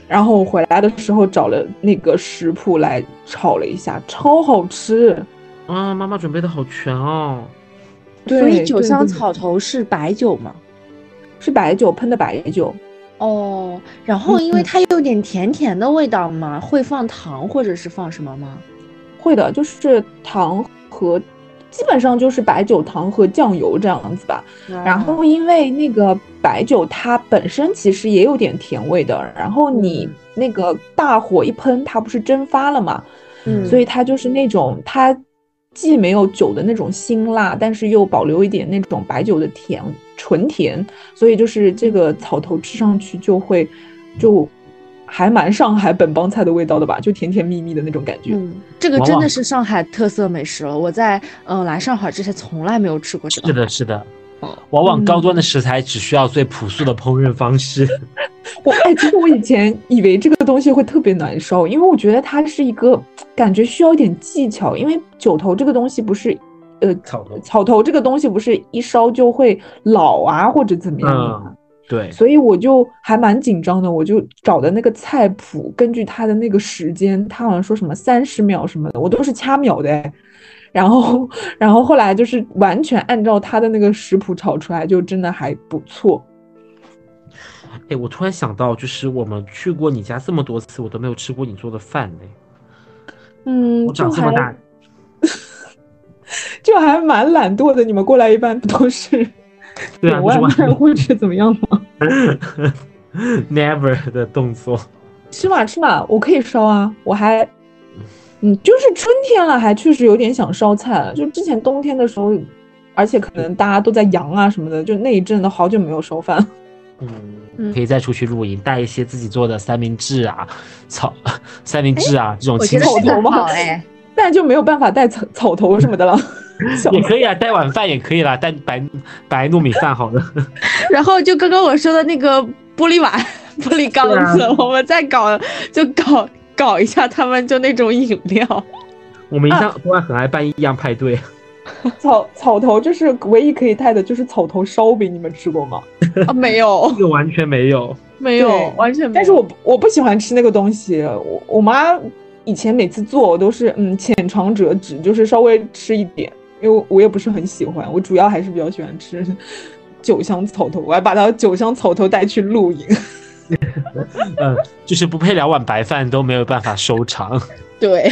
然后我回来的时候找了那个食谱来炒了一下，超好吃。啊，妈妈准备的好全哦。对，所以酒香草头是白酒吗？是白酒喷的白酒，哦，然后因为嗯它有点甜甜的味道嘛，会放糖或者是放什么吗？会的，就是糖和基本上就是白酒、糖和酱油这样子吧。然哦后因为那个白酒它本身其实也有点甜味的，然后你嗯。那个大火一喷，它不是蒸发了嘛，嗯，所以它就是那种它既没有酒的那种辛辣，但是又保留一点那种白酒的甜纯甜，所以就是这个草头吃上去就会就还蛮上海本帮菜的味道的吧，就甜甜蜜蜜的那种感觉。嗯，这个真的是上海特色美食了。我在嗯、呃来上海之前从来没有吃过这个。是的，是的。往往高端的食材只需要最朴素的烹饪方式。我哎，其实我以前以为这个东西会特别难烧，因为我觉得它是一个感觉需要一点技巧，因为酒头这个东西不是，呃，草头草头这个东西不是一烧就会老啊或者怎么样对，所以我就还蛮紧张的，我就找的那个菜谱，根据他的那个时间，他好像说什么三十秒什么的，我都是掐秒的哎。然后，然后后来就是完全按照他的那个食谱炒出来，就真的还不错。哎，我突然想到，就是我们去过你家这么多次，我都没有吃过你做的饭呢。嗯，我长就还这么大，就还蛮懒惰的。你们过来一般不都是 对外就是卖或者怎么样吗？never 的动作。吃嘛吃嘛，我可以烧啊，我还，嗯，就是春天了，还确实有点想烧菜了。就之前冬天的时候，而且可能大家都在阳啊什么的，就那一阵都好久没有烧饭。嗯，嗯可以再出去露营，带一些自己做的三明治啊、草三明治啊这种我觉轻食得这个头吗好哎。但就没有办法带草草头什么的了。笑 也可以啊，带晚饭也可以啦，带白白糯米饭好了。然后就刚刚我说的那个玻璃碗、玻璃缸子，啊我们再搞就搞搞一下他们就那种饮料。我们一向都很爱办异样派对，草草头就是唯一可以带的，就是草头烧饼，你们吃过吗？啊，没有这，个完全没有。没有，完全没有。但是我我不喜欢吃那个东西，我我妈以前每次做我都是嗯浅尝辄止，就是稍微吃一点，因为我也不是很喜欢，我主要还是比较喜欢吃 酒香草头，我还把它酒香草头带去露营。嗯，就是不配两碗白饭都没有办法收场。对，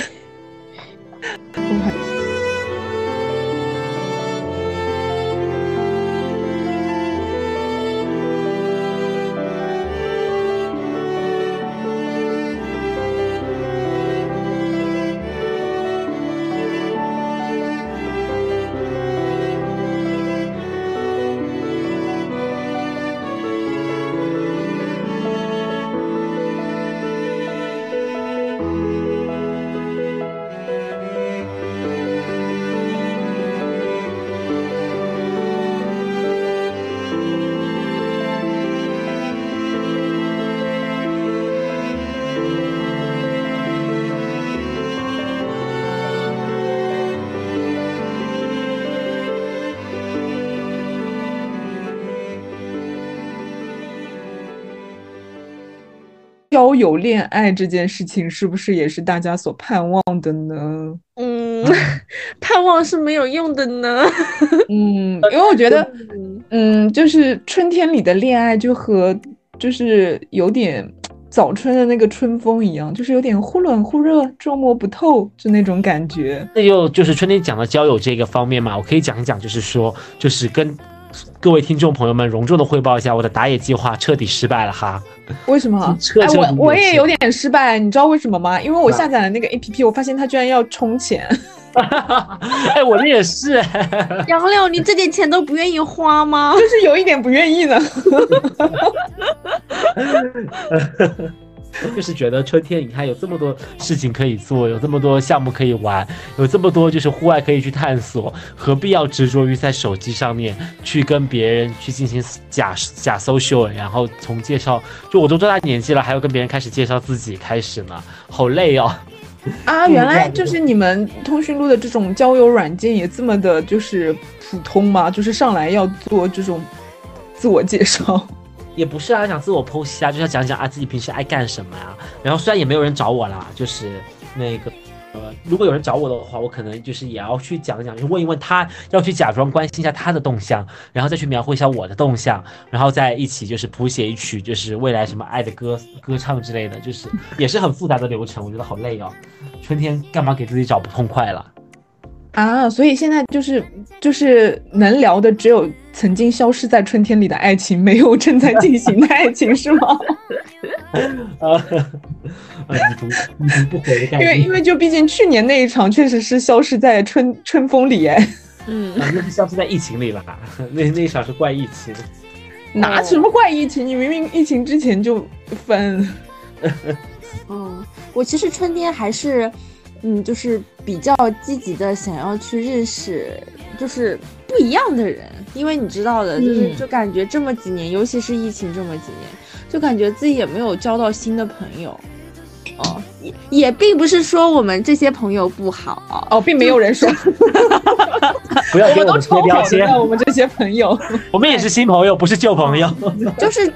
恋爱这件事情，是不是也是大家所盼望的呢？嗯，盼望是没有用的呢。嗯，因为我觉得，嗯，就是春天里的恋爱就和就是有点早春的那个春风一样，就是有点忽冷忽热，捉摸不透，就那种感觉。那又就是春天讲的交友这个方面嘛，我可以讲一讲，就是说，就是跟各位听众朋友们隆重的汇报一下，我的打野计划彻底失败了哈。为什么？彻哎，我我也有点失败，你知道为什么吗？因为我下载了那个 A P P，我发现它居然要充钱。哎，我的也是，杨柳，你这点钱都不愿意花吗？就是有一点不愿意呢。就是觉得春天，你看有这么多事情可以做，有这么多项目可以玩，有这么多就是户外可以去探索，何必要执着于在手机上面去跟别人去进行假假 social，然后从介绍，就我都多大年纪了，还要跟别人开始介绍自己开始呢，好累哦。啊，原来就是你们通讯录的这种交友软件也这么的，就是普通吗？就是上来要做这种自我介绍。也不是啊，想自我剖析啊，就是要讲讲啊自己平时爱干什么呀、然后虽然也没有人找我啦，就是那个呃，如果有人找我的话，我可能就是也要去讲讲，就问一问他，要去假装关心一下他的动向，然后再去描绘一下我的动向，然后再一起就是谱写一曲就是未来什么爱的歌歌唱之类的，就是也是很复杂的流程，我觉得好累哦。春天干嘛给自己找不痛快了？啊，所以现在就是就是能聊的只有曾经消失在春天里的爱情，没有正在进行的爱情，是吗？呃，呃，已读已读不回。因为因为就毕竟去年那一场确实是消失在春春风里，哎，嗯，啊，那是消失在疫情里了，那那一场是怪疫情。哪什么怪疫情？你明明疫情之前就分。嗯，我其实春天还是，嗯，就是比较积极的想要去认识，就是不一样的人，因为你知道的，就是嗯就感觉这么几年，尤其是疫情这么几年，就感觉自己也没有交到新的朋友。哦，也也并不是说我们这些朋友不好，哦，并没有人说，不要给我我们贴标签我们这些朋友。我们也是新朋友，不是旧朋友。就是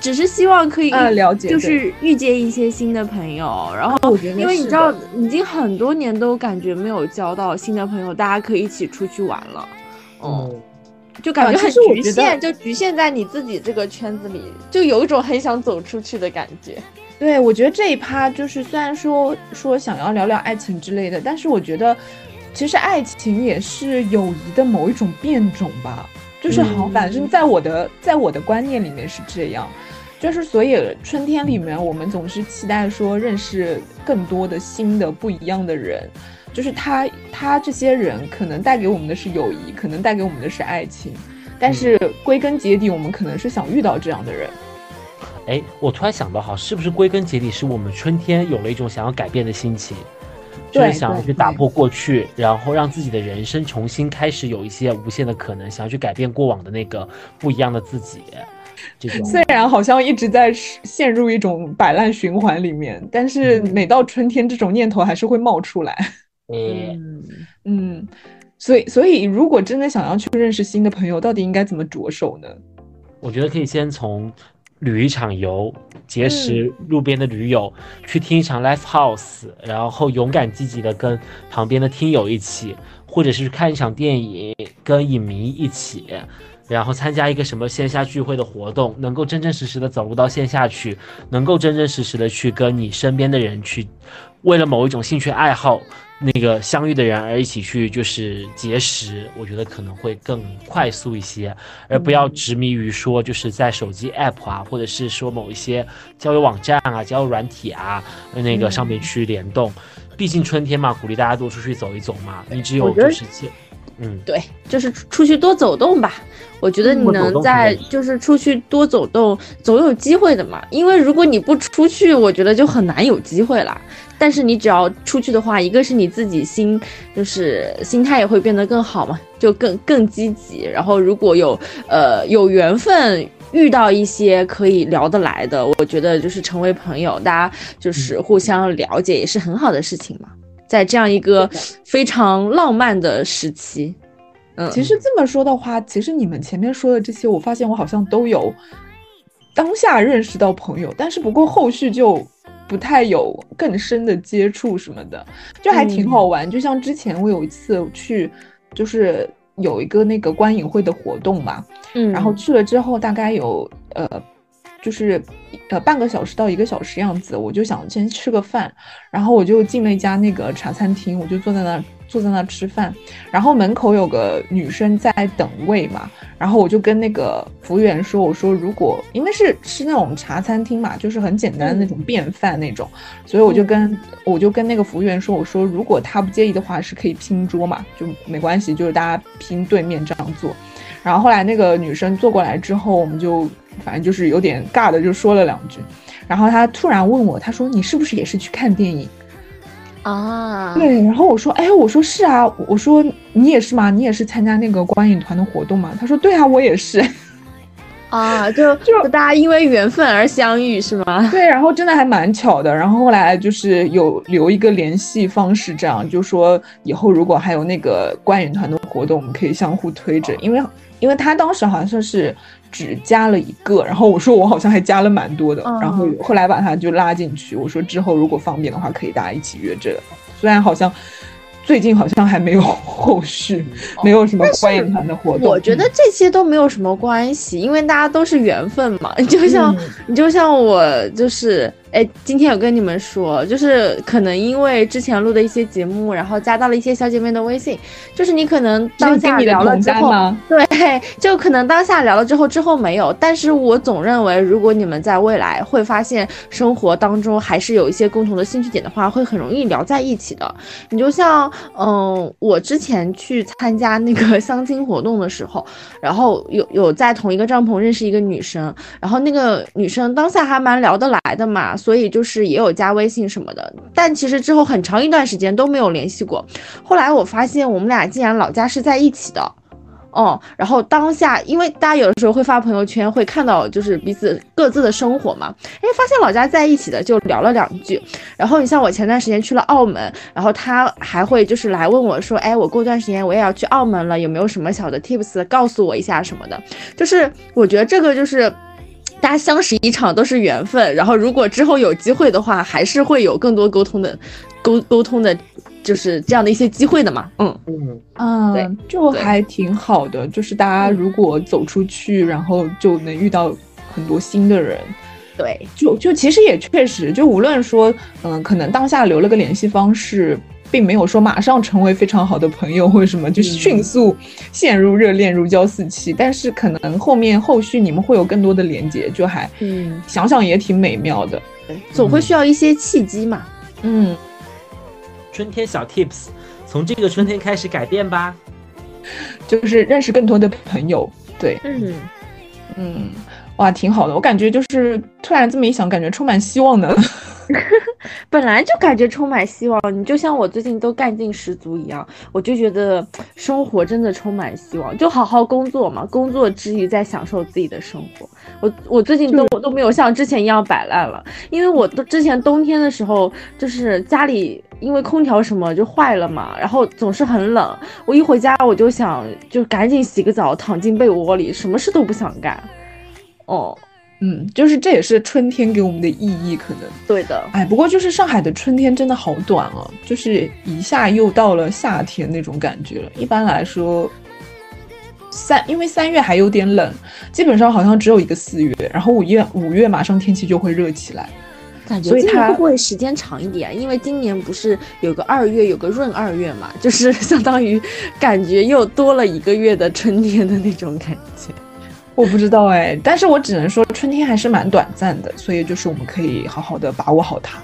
只是希望可以啊了解就是遇见一些新的朋友，然后因为你知道，已经很多年都感觉没有交到新的朋友，大家可以一起出去玩了，嗯，就感觉啊很局限，就局限在你自己这个圈子里，就有一种很想走出去的感觉。对，我觉得这一趴就是虽然说说想要聊聊爱情之类的，但是我觉得其实爱情也是友谊的某一种变种吧。就是好，嗯反正在我的在我的观念里面是这样。就是所以春天里面，我们总是期待说认识更多的新的不一样的人。就是他他这些人可能带给我们的是友谊，可能带给我们的是爱情，但是归根结底，我们可能是想遇到这样的人。哎，我突然想到哈，是不是归根结底是我们春天有了一种想要改变的心情，就是想要去打破过去，然后让自己的人生重新开始有一些无限的可能，想要去改变过往的那个不一样的自己。这种虽然好像一直在陷入一种摆烂循环里面，但是每到春天，这种念头还是会冒出来。嗯，嗯，所以所以如果真的想要去认识新的朋友，到底应该怎么着手呢？我觉得可以先从旅一场游，结识路边的驴友，去听一场 live house，然后勇敢积极的跟旁边的听友一起，或者是去看一场电影，跟影迷一起。然后参加一个什么线下聚会的活动，能够真真实实的走入到线下去，能够真真实实的去跟你身边的人去，为了某一种兴趣爱好那个相遇的人而一起去就是结识，我觉得可能会更快速一些，而不要执迷于说就是在手机 app 啊，或者是说某一些交友网站啊、交友软体啊那个上面去联动。毕竟春天嘛，鼓励大家多出去走一走嘛。你只有就是见，嗯，对，就是出出去多走动吧。我觉得你能在就是出去多走动，总有机会的嘛。因为如果你不出去，我觉得就很难有机会啦。但是你只要出去的话，一个是你自己心，就是心态也会变得更好嘛，就更更积极。然后如果有呃有缘分遇到一些可以聊得来的，我觉得就是成为朋友，大家就是互相了解，也是很好的事情嘛。在这样一个非常浪漫的时期，嗯，其实这么说的话，其实你们前面说的这些，我发现我好像都有当下认识到朋友，但是不过后续就不太有更深的接触什么的，就还挺好玩。就像之前我有一次去，就是有一个那个观影会的活动嘛，嗯，然后去了之后大概有呃。就是呃半个小时到一个小时样子，我就想先吃个饭，然后我就进了一家那个茶餐厅，我就坐在那坐在那吃饭，然后门口有个女生在等位嘛，然后我就跟那个服务员说，我说如果因为是吃那种茶餐厅嘛，就是很简单的那种便饭那种，所以我就跟我就跟那个服务员说，我说如果他不介意的话，是可以拼桌嘛，就没关系，就是大家拼对面这样做。然后后来那个女生坐过来之后，我们就。反正就是有点尬的，就说了两句，然后她突然问我，她说：“你是不是也是去看电影啊？”对，然后我说：“哎，我说是啊，我说你也是吗？你也是参加那个观影团的活动吗？”他说：“对啊，我也是。”啊，就就大家因为缘分而相遇是吗？对，然后真的还蛮巧的。然后后来就是有留一个联系方式，这样就说以后如果还有那个观影团的活动，我们可以相互推着，因为因为他当时好像说是。只加了一个，然后我说我好像还加了蛮多的，然后后来把他就拉进去，我说之后如果方便的话，可以大家一起约这。虽然好像最近好像还没有后续，没有什么观影团的活动。我觉得这些都没有什么关系，因为大家都是缘分嘛。你就像你就像我就是。哎，今天有跟你们说，就是可能因为之前录的一些节目，然后加到了一些小姐妹的微信，就是你可能当下聊了之后，对，就可能当下聊了之后，之后没有。但是我总认为，如果你们在未来会发现生活当中还是有一些共同的兴趣点的话，会很容易聊在一起的。你就像，嗯，我之前去参加那个相亲活动的时候，然后有 有在同一个帐篷认识一个女生，然后那个女生当下还蛮聊得来的嘛。所以就是也有加微信什么的，但其实之后很长一段时间都没有联系过。后来我发现我们俩竟然老家是在一起的，哦，然后当下因为大家有的时候会发朋友圈，会看到就是彼此各自的生活嘛，哎，发现老家在一起的就聊了两句。然后你像我前段时间去了澳门，然后他还会就是来问我说，哎，我过段时间我也要去澳门了，有没有什么小的 tips 告诉我一下什么的？就是我觉得这个就是。大家相识一场都是缘分，然后如果之后有机会的话，还是会有更多沟通的沟沟通的，就是这样的一些机会的嘛。嗯嗯嗯，就还挺好的。就是大家如果走出去，然后就能遇到很多新的人。对，就就其实也确实，就无论说，嗯，可能当下留了个联系方式。并没有说马上成为非常好的朋友或者什么，就是迅速陷入热恋如胶似漆。但是可能后面后续你们会有更多的连接，就还嗯想想也挺美妙的。总会需要一些契机嘛。嗯，春天小 tips，从这个春天开始改变吧，就是认识更多的朋友。对，嗯嗯，哇，挺好的。我感觉就是突然这么一想，感觉充满希望的。本来就感觉充满希望，你就像我最近都干劲十足一样，我就觉得生活真的充满希望，就好好工作嘛，工作之余再享受自己的生活。我我最近都我都没有像之前一样摆烂了，因为我都之前冬天的时候，就是家里因为空调什么就坏了嘛，然后总是很冷，我一回家我就想就赶紧洗个澡，躺进被窝里，什么事都不想干。哦。嗯，就是这也是春天给我们的意义，可能对的。哎，不过就是上海的春天真的好短哦，就是一下又到了夏天那种感觉了。一般来说，三因为三月还有点冷，基本上好像只有一个四月，然后五月五月马上天气就会热起来。感觉今年会不会时间长一点？因为今年不是有个二月，有个闰二月嘛，就是相当于感觉又多了一个月的春天的那种感觉。我不知道哎，但是我只能说春天还是蛮短暂的，所以就是我们可以好好的把握好它。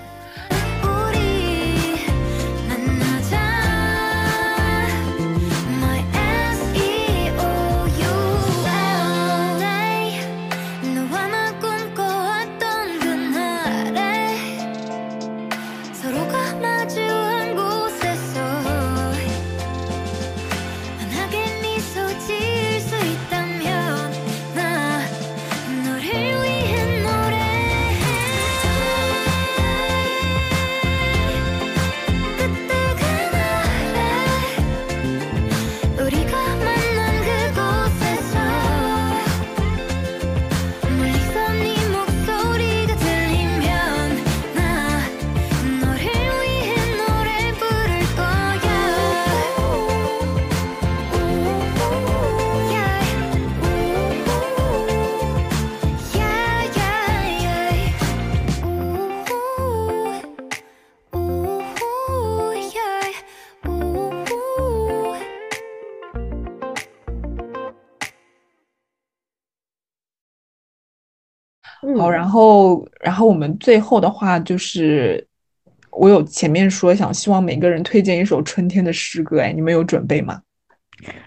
好，然后然后我们最后的话就是，我有前面说想希望每个人推荐一首春天的诗歌，哎，你们有准备吗？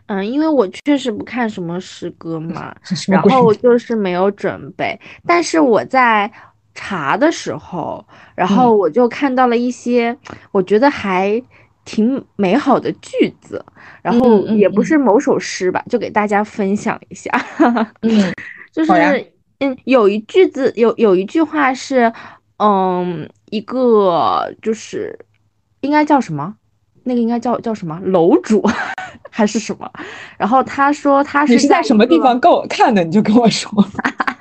嗯，因为我确实不看什么诗歌嘛，然后我 就是没有准备。但是我在查的时候，然后我就看到了一些我觉得还挺美好的句子，然后也不是某首诗吧，就给大家分享一下。嗯，就是嗯，有一句子有有一句话是，嗯，一个就是应该叫什么？那个应该叫叫什么楼主还是什么？然后他说他是在什么地方给我看的？你就跟我说。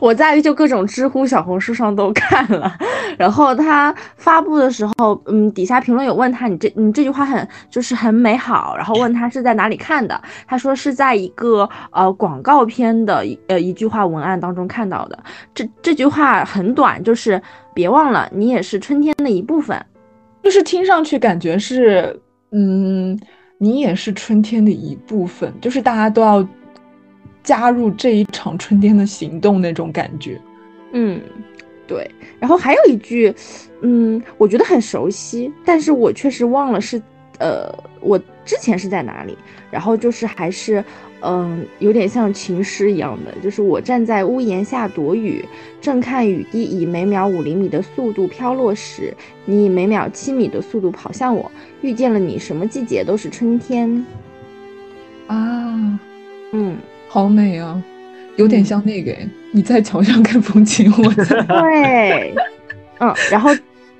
我在就各种知乎、小红书上都看了。然后他发布的时候，嗯，底下评论有问他，你这你这句话很就是很美好。然后问他是在哪里看的，他说是在一个呃广告片的一呃一句话文案当中看到的。这这句话很短，就是别忘了你也是春天的一部分。就是听上去感觉是，嗯，你也是春天的一部分，就是大家都要加入这一场春天的行动那种感觉。嗯，对。然后还有一句，嗯，我觉得很熟悉，但是我确实忘了是，呃，我之前是在哪里。然后就是还是。嗯，有点像情诗一样的，就是我站在屋檐下躲雨，正看雨滴以每秒五厘米的速度飘落时，你以每秒七米的速度跑向我。遇见了你，什么季节都是春天。啊，嗯，好美啊，有点像那个你在桥上看风景，我在对，嗯，然后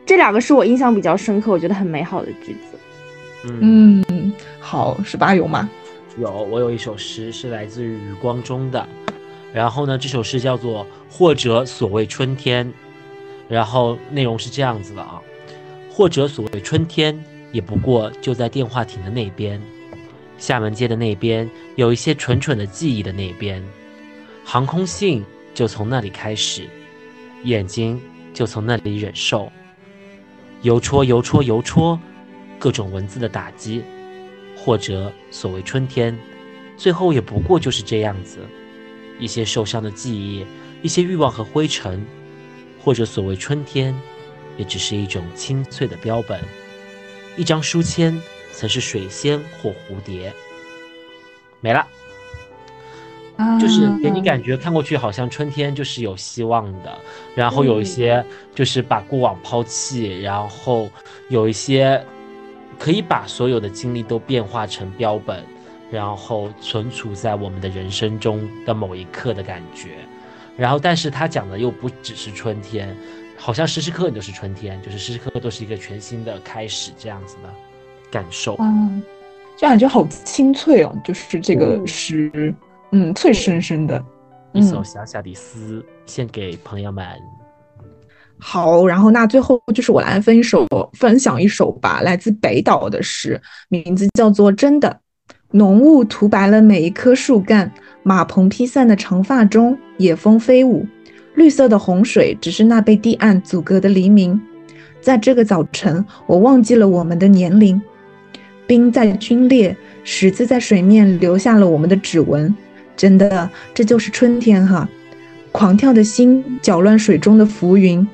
这两个是我印象比较深刻，我觉得很美好的句子。嗯，好，十八有吗？有，我有一首诗是来自于余光中的，然后呢，这首诗叫做《或者所谓春天》，然后内容是这样子的啊，或者所谓春天，也不过就在电话亭的那边，厦门街的那边，有一些蠢蠢的记忆的那边，航空信就从那里开始，眼睛就从那里忍受，邮戳邮戳邮戳，各种文字的打击。或者所谓春天，最后也不过就是这样子，一些受伤的记忆，一些欲望和灰尘，或者所谓春天，也只是一种清脆的标本，一张书签，曾是水仙或蝴蝶，没了，就是给你感觉看过去好像春天就是有希望的，然后有一些就是把过往抛弃，然后有一些。可以把所有的经历都变化成标本，然后存储在我们的人生中的某一刻的感觉。然后，但是他讲的又不只是春天，好像时时刻刻都是春天，就是时时刻刻都是一个全新的开始这样子的感受。嗯，就感觉好清脆哦，就是这个诗，嗯，脆生生的一首小小的诗，献给朋友们。好，然后那最后就是我来分一首，分享一首吧，来自北岛的诗，名字叫做《真的》。浓雾涂白了每一棵树干，马棚披散的长发中，野蜂飞舞。绿色的洪水只是那被堤岸阻隔的黎明。在这个早晨，我忘记了我们的年龄。冰在皲裂，石子在水面留下了我们的指纹。真的，这就是春天哈！狂跳的心搅乱水中的浮云。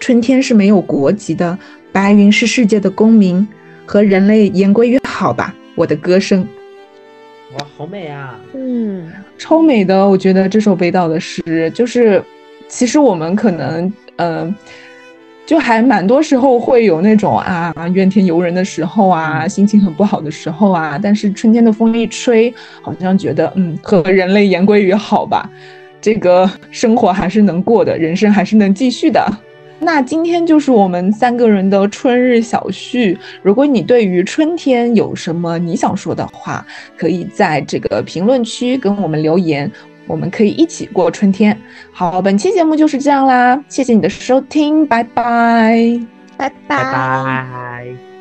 春天是没有国籍的，白云是世界的公民，和人类言归于好吧。我的歌声，哇，好美啊！嗯，超美的。我觉得这首北岛的诗，就是其实我们可能，嗯，就还蛮多时候会有那种啊怨天尤人的时候啊，心情很不好的时候啊。但是春天的风一吹，好像觉得嗯，和人类言归于好吧，这个生活还是能过的，人生还是能继续的。那今天就是我们三个人的春日小叙。如果你对于春天有什么你想说的话，可以在这个评论区跟我们留言，我们可以一起过春天。好，本期节目就是这样啦，谢谢你的收听，拜拜，拜拜拜。